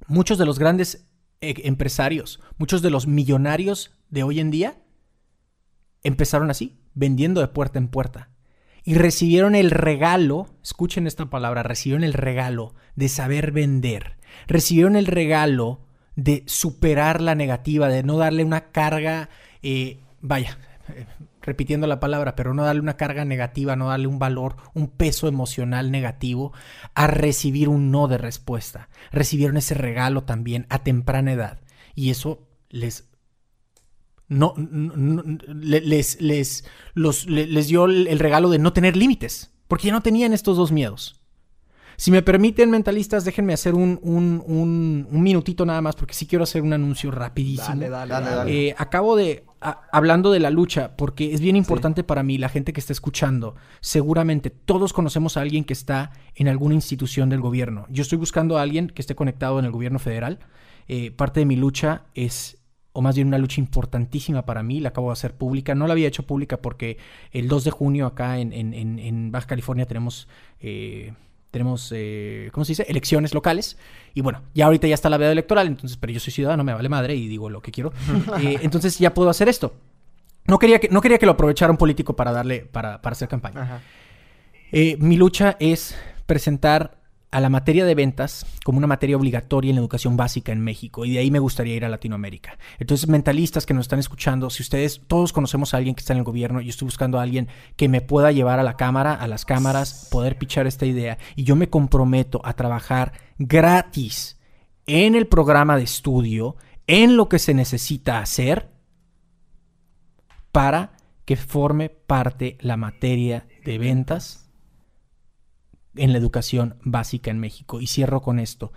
Muchos de los grandes eh, empresarios, muchos de los millonarios de hoy en día, empezaron así, vendiendo de puerta en puerta. Y recibieron el regalo, escuchen esta palabra, recibieron el regalo de saber vender. Recibieron el regalo de superar la negativa, de no darle una carga, eh, vaya, eh, repitiendo la palabra, pero no darle una carga negativa, no darle un valor, un peso emocional negativo a recibir un no de respuesta. Recibieron ese regalo también a temprana edad. Y eso les no, no- no- le- les, les, los- le- les dio el, regalo de no tener límites, porque ya no tenían estos dos miedos. Si me permiten, mentalistas, déjenme hacer un, un, un- un minutito nada más, porque sí quiero hacer un anuncio rapidísimo. Dale, dale. Eh, acabo de, a- hablando de la lucha, porque es bien importante para mí, la gente que está escuchando, seguramente todos conocemos a alguien que está en alguna institución del gobierno. Yo estoy buscando a alguien que esté conectado en el gobierno federal. Eh, parte de mi lucha es, o más bien una lucha importantísima para mí, la acabo de hacer pública. No la había hecho pública porque el 2 de junio acá en, en- en- en Baja California tenemos... eh, tenemos, eh, ¿cómo se dice? Elecciones locales. Y bueno, ya ahorita ya está la veda electoral, entonces, pero yo soy ciudadano, me vale madre y digo lo que quiero. Eh, entonces ya puedo hacer esto. No quería que, no quería que lo aprovechara un político para darle, para, para hacer campaña. Eh, mi lucha es presentar a la materia de ventas como una materia obligatoria en la educación básica en México y de ahí me gustaría ir a Latinoamérica. Entonces, mentalistas que nos están escuchando, si ustedes todos conocemos a alguien que está en el gobierno, yo estoy buscando a alguien que me pueda llevar a la cámara, a las cámaras, poder pichar esta idea y yo me comprometo a trabajar gratis en el programa de estudio, en lo que se necesita hacer para que forme parte la materia de ventas en la educación básica en México. Y cierro con esto.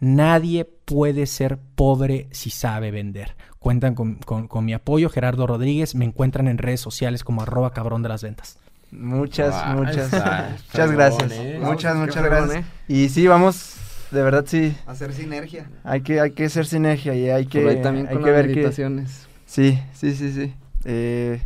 Nadie puede ser pobre si sabe vender. Cuentan con, con- con mi apoyo, Gerardo Rodríguez. Me encuentran en redes sociales como arroba cabrón de las ventas. Muchas, Ah, muchas, está muchas fregón, gracias. ¿eh? Muchas, muchas gracias. Y sí, vamos, de verdad sí, Hacer sinergia. hay que, hay que hacer sinergia y hay que, Por ahí también hay con que las ver que... Sí, sí, sí, sí. Eh,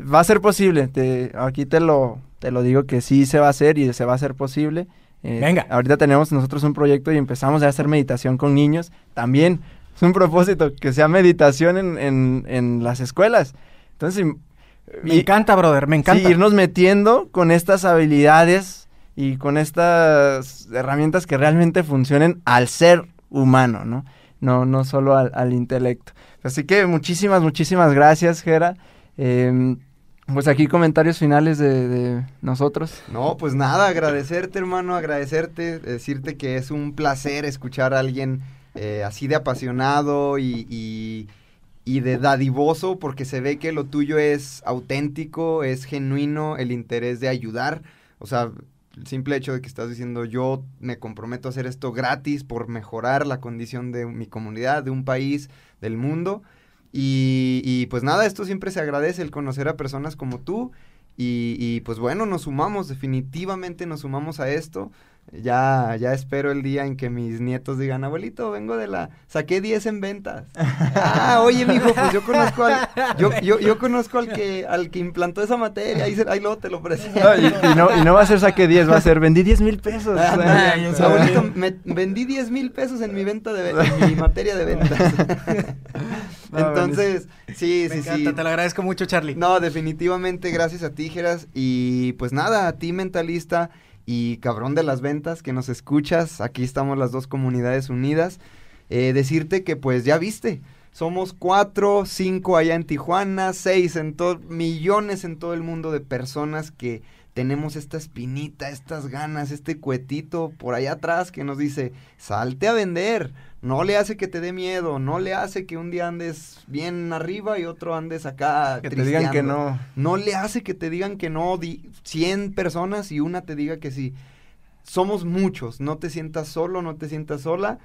va a ser posible. Te, aquí te lo, te lo digo que sí se va a hacer y se va a hacer posible. Eh, Venga. Ahorita tenemos nosotros un proyecto y empezamos a hacer meditación con niños. También es un propósito que sea meditación en, en, en las escuelas. Entonces, Me y- encanta, brother, me encanta. Sí, irnos metiendo con estas habilidades y con estas herramientas que realmente funcionen al ser humano, ¿no? No, no solo al, al intelecto. Así que muchísimas, muchísimas gracias, Gera. Eh, Pues aquí comentarios finales de, de nosotros. No, pues nada, agradecerte hermano, agradecerte, decirte que es un placer escuchar a alguien eh, así de apasionado y, y, y de dadivoso, porque se ve que lo tuyo es auténtico, es genuino, el interés de ayudar. O sea, el simple hecho de que estás diciendo yo me comprometo a hacer esto gratis por mejorar la condición de mi comunidad, de un país, del mundo. Y, y pues nada, esto siempre se agradece, el conocer a personas como tú. Y, y pues bueno, nos sumamos, definitivamente nos sumamos a esto. Ya, ya espero el día en que mis nietos digan, abuelito, vengo de la, saqué 10 en ventas. ah, oye, mijo, pues yo conozco al, yo, yo, yo conozco al que, al que implantó esa materia, ahí, se- ahí luego te lo presento. No, y, y no, y no va a ser saque 10, va a ser vendí 10 mil pesos. Ah, no, abuelito, me vendí 10 mil pesos en mi venta de en mi materia de ventas. Entonces, sí, Me sí, encanta, sí. te lo agradezco mucho, Charlie. No, definitivamente gracias a ti, Geras. Y pues nada, a ti, mentalista y cabrón de las ventas que nos escuchas. Aquí estamos las dos comunidades unidas. Eh, decirte que pues ya viste. Somos cuatro, cinco allá en Tijuana, seis en todo, millones en todo el mundo de personas que tenemos esta espinita, estas ganas, este cuetito por allá atrás que nos dice, salte a vender, no le hace que te dé miedo, no le hace que un día andes bien arriba y otro andes acá Que te digan que no. No le hace que te digan que no, di 100 personas y una te diga que sí. Somos muchos, no te sientas solo, no te sientas sola,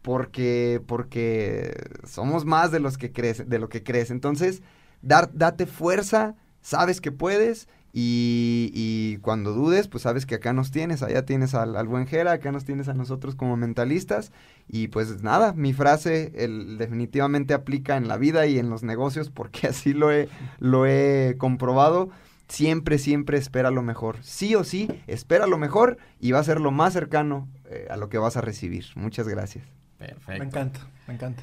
porque, porque somos más de los que crees, de lo que crees. Entonces, dar, date fuerza, sabes que puedes, y, y cuando dudes, pues sabes que acá nos tienes, allá tienes al, al buen Jera, acá nos tienes a nosotros como mentalistas, y pues nada, mi frase el, definitivamente aplica en la vida y en los negocios, porque así lo he, lo he comprobado. Siempre, siempre espera lo mejor. Sí o sí, espera lo mejor y va a ser lo más cercano eh, a lo que vas a recibir. Muchas gracias. Perfecto. Me encanta, me encanta.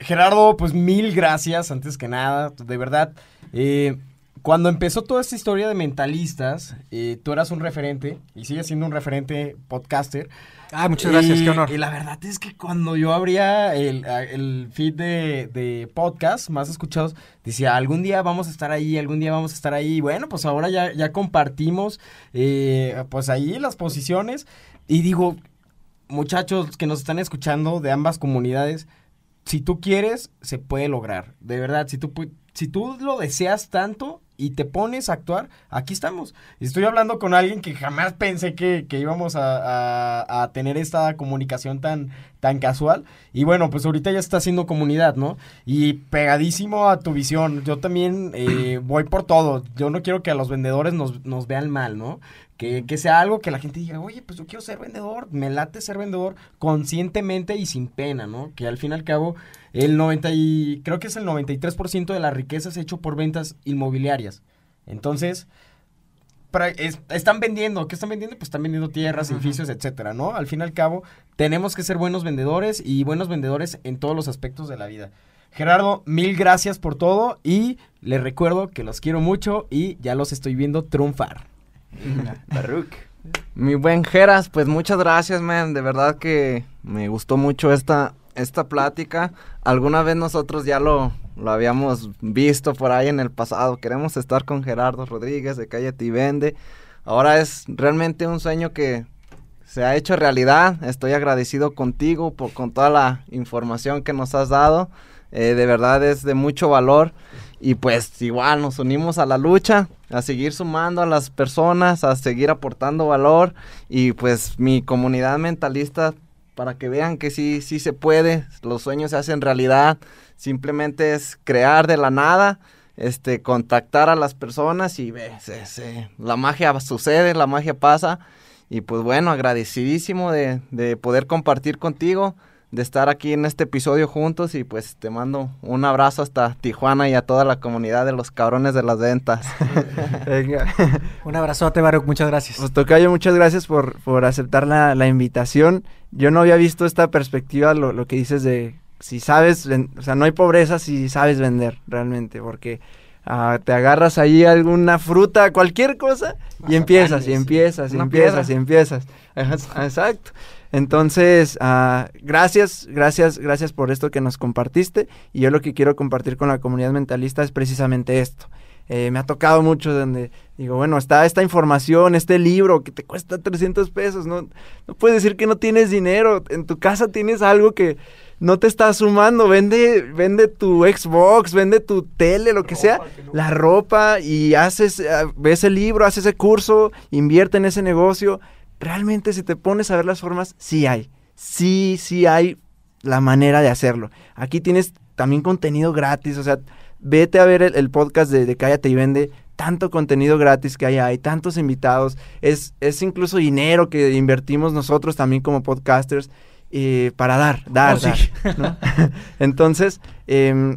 Gerardo, pues mil gracias, antes que nada, de verdad. eh, cuando empezó toda esta historia de mentalistas, eh, tú eras un referente y sigues siendo un referente podcaster. Ah, muchas gracias, Y- qué honor. Y la verdad es que cuando yo abría el, feed de, de podcast más escuchados, decía, algún día vamos a estar ahí, algún día vamos a estar ahí. Bueno, pues ahora ya, ya compartimos, eh, pues ahí las posiciones. Y digo, muchachos que nos están escuchando de ambas comunidades, si tú quieres, se puede lograr. De verdad, si tú, pu- si tú lo deseas tanto y te pones a actuar, aquí estamos. Estoy hablando con alguien que jamás pensé que, que íbamos a, a- a tener esta comunicación tan, tan casual. Y bueno, pues ahorita ya está haciendo comunidad, ¿no? Y pegadísimo a tu visión. Yo también eh, voy por todo. Yo no quiero que a los vendedores nos, nos vean mal, ¿no? Que, que sea algo que la gente diga, oye, pues yo quiero ser vendedor, me late ser vendedor conscientemente y sin pena, ¿no? Que al fin y al cabo, el 90 y, creo que es el 93% de la riqueza es hecho por ventas inmobiliarias. Entonces, es- están vendiendo, ¿qué están vendiendo? Pues están vendiendo tierras, edificios, etcétera, ¿no? Al fin y al cabo, tenemos que ser buenos vendedores y buenos vendedores en todos los aspectos de la vida. Gerardo, mil gracias por todo y les recuerdo que los quiero mucho y ya los estoy viendo triunfar. Baruch. Mi buen Geras, pues muchas gracias, man. De verdad que me gustó mucho esta, esta plática. Alguna vez nosotros ya lo, lo habíamos visto por ahí en el pasado. Queremos estar con Gerardo Rodríguez de Cállate y Vende. Ahora es realmente un sueño que se ha hecho realidad. Estoy agradecido contigo por, con toda la información que nos has dado. Eh, de verdad es de mucho valor. Y pues igual nos unimos a la lucha, a seguir sumando a las personas, a seguir aportando valor. Y pues mi comunidad mentalista, para que vean que sí, sí se puede, los sueños se hacen realidad. Simplemente es crear de la nada, este, contactar a las personas y ve, la magia sucede, la magia pasa. Y pues bueno, agradecidísimo de, de poder compartir contigo, de estar aquí en este episodio juntos y pues te mando un abrazo hasta Tijuana y a toda la comunidad de los cabrones de las ventas. Venga. Un abrazote, Baruch, muchas gracias. Pues Tocayo, muchas gracias por, por aceptar la, la invitación. Yo no había visto esta perspectiva, lo, lo que dices de si sabes, o sea, no hay pobreza si sabes vender realmente, porque ah, te agarras ahí alguna fruta, cualquier cosa, y empiezas, y empiezas, y empiezas, y empiezas. Ajá, Exacto. Entonces, ah, gracias, gracias, gracias por esto que nos compartiste. Y yo lo que quiero compartir con la comunidad mentalista es precisamente esto. eh, me ha tocado mucho donde digo, bueno, está esta información, este libro que te cuesta 300 pesos, no, no puedes decir que no tienes dinero, en tu casa tienes algo que no te está sumando, vende, vende tu Xbox, vende tu tele, lo que sea, la ropa y haces, ah, ves el libro, haces ese curso, invierte en ese negocio. Realmente si te pones a ver las formas, sí hay, sí, sí hay la manera de hacerlo. Aquí tienes también contenido gratis, o sea, vete a ver el, podcast de, de Cállate y Vende, tanto contenido gratis que hay ahí, tantos invitados, es, es incluso dinero que invertimos nosotros también como podcasters eh, para dar, dar, oh, dar. Entonces, em,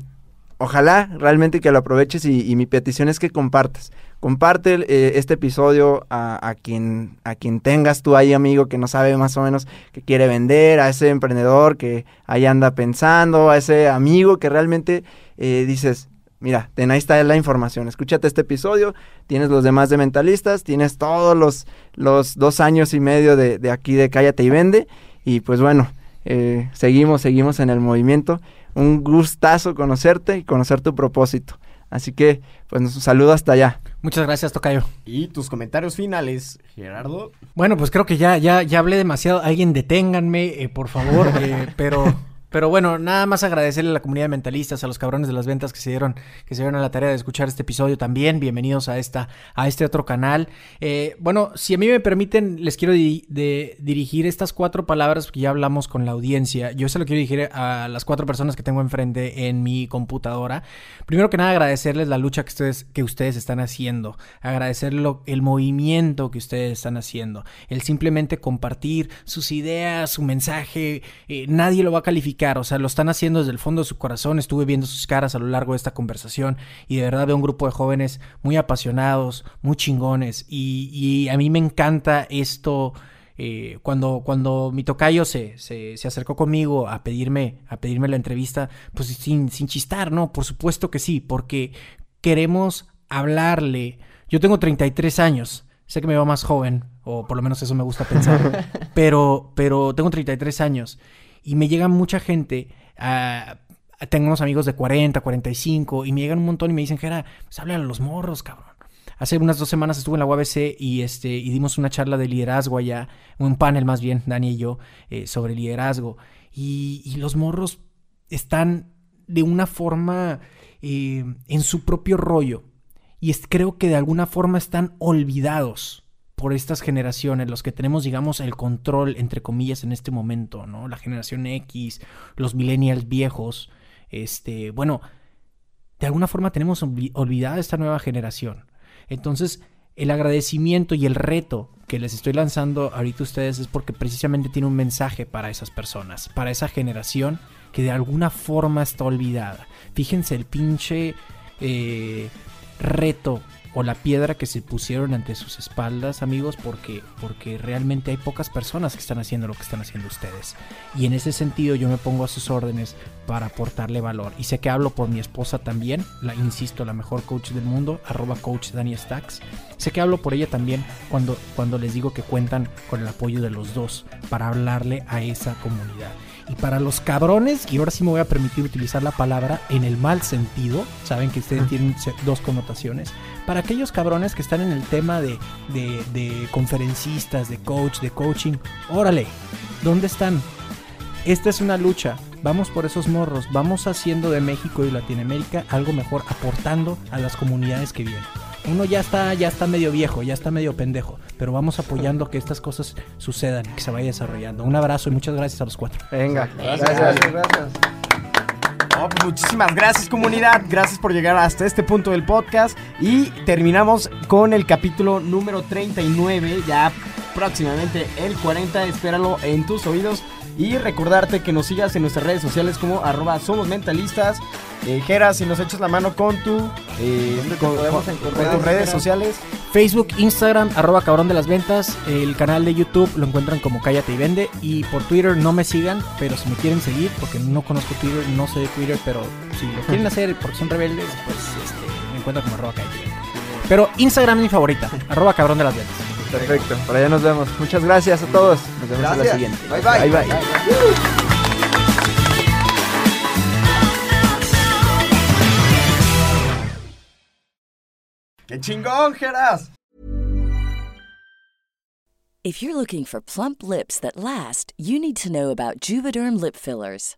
ojalá realmente que lo aproveches y, mi petición es que compartas. Comparte eh, este episodio a, quien, a quien tengas tú ahí, amigo, que no sabe más o menos que quiere vender, a ese emprendedor que ahí anda pensando, a ese amigo que realmente eh, dices, mira, ten, ahí está la información, escúchate este episodio, tienes los demás de mentalistas, tienes todos los, los dos años y medio de, de aquí de Cállate y Vende y pues bueno, eh, seguimos, seguimos en el movimiento. Un gustazo conocerte y conocer tu propósito. Así que, pues un saludo hasta allá. Muchas gracias, Tocayo. Y tus comentarios finales, Gerardo. Bueno, pues creo que ya, ya, ya hablé demasiado. Alguien deténganme, eh, por favor. Eh, pero pero bueno, nada más agradecerle a la comunidad de mentalistas, a los cabrones de las ventas que se dieron, que se dieron a la tarea de escuchar este episodio también. Bienvenidos a esta, a este otro canal. Eh, bueno, si a mí me permiten, les quiero dirigir estas cuatro palabras que ya hablamos con la audiencia. Yo se lo quiero dirigir a las cuatro personas que tengo enfrente en mi computadora. Primero que nada, agradecerles la lucha que ustedes, que ustedes están haciendo, agradecerles el movimiento que ustedes están haciendo, el simplemente compartir sus ideas, su mensaje. Eh, nadie lo va a calificar o sea, lo están haciendo desde el fondo de su corazón. Estuve viendo sus caras a lo largo de esta conversación y de verdad veo un grupo de jóvenes muy apasionados, muy chingones y, a mí me encanta esto. Eh, cuando, cuando mi tocayo se, se, acercó conmigo a pedirme, a pedirme la entrevista, pues sin, sin chistar, ¿no? Por supuesto que sí, porque queremos hablarle. Yo tengo 33 años, sé que me veo más joven, o por lo menos eso me gusta pensar, pero, pero tengo 33 años y me llega mucha gente, uh, tengo unos amigos de 40, 45, y me llegan un montón y me dicen, Jera, pues háblale a los morros, cabrón. Hace unas dos semanas estuve en la UABC y, este, y dimos una charla de liderazgo allá, un panel más bien, Dani y yo, eh, sobre liderazgo. Y, los morros están de una forma eh, en su propio rollo. Y creo que de alguna forma están olvidados por estas generaciones, los que tenemos, digamos, el control, entre comillas, en este momento, ¿no? La generación X, los millennials viejos, este, bueno, de alguna forma tenemos olvidada esta nueva generación. Entonces, el agradecimiento y el reto que les estoy lanzando ahorita a ustedes es porque precisamente tiene un mensaje para esas personas, para esa generación que de alguna forma está olvidada. Fíjense el pinche eh, reto o la piedra que se pusieron ante sus espaldas, amigos, porque, porque realmente hay pocas personas que están haciendo lo que están haciendo ustedes. Y en ese sentido yo me pongo a sus órdenes para aportarle valor. Y sé que hablo por mi esposa también, la insisto, la mejor coach del mundo, arroba coach Dani Stacks. Sé que hablo por ella también cuando, cuando les digo que cuentan con el apoyo de los dos para hablarle a esa comunidad. Y para los cabrones, y ahora sí me voy a permitir utilizar la palabra en el mal sentido, saben que ustedes tienen dos connotaciones, para aquellos cabrones que están en el tema de, de, conferencistas, de coach, de coaching, órale, ¿dónde están? Esta es una lucha, vamos por esos morros, vamos haciendo de México y Latinoamérica algo mejor, aportando a las comunidades que vienen uno ya está, ya está medio viejo, ya está medio pendejo, pero vamos apoyando que estas cosas sucedan, que se vaya desarrollando. Un abrazo y muchas gracias a los cuatro. Venga, gracias. gracias. Pues muchísimas gracias comunidad, gracias por llegar hasta este punto del podcast y terminamos con el capítulo número 39, ya próximamente el 40, espéralo en tus oídos y recordarte que nos sigas en nuestras redes sociales como arroba somos mentalistas. Eh, Jera, si nos echas la mano con tu eh, con, tus redes sociales. Facebook, Instagram, arroba cabrón de las ventas. El canal de YouTube lo encuentran como Cállate y Vende. Y por Twitter no me sigan, pero si me quieren seguir, porque no conozco Twitter, no sé de Twitter, pero si lo quieren hacer porque son rebeldes, pues este, me encuentran como arroba Cállate y Vende. Pero Instagram es mi favorita, arroba cabrón de las ventas. Perfecto, por allá nos vemos. Muchas gracias a todos. Nos vemos en la siguiente. bye. bye, bye. bye. ¡Qué chingón, Geras! If you're looking for plump lips that last, you need to know about Juvederm lip fillers.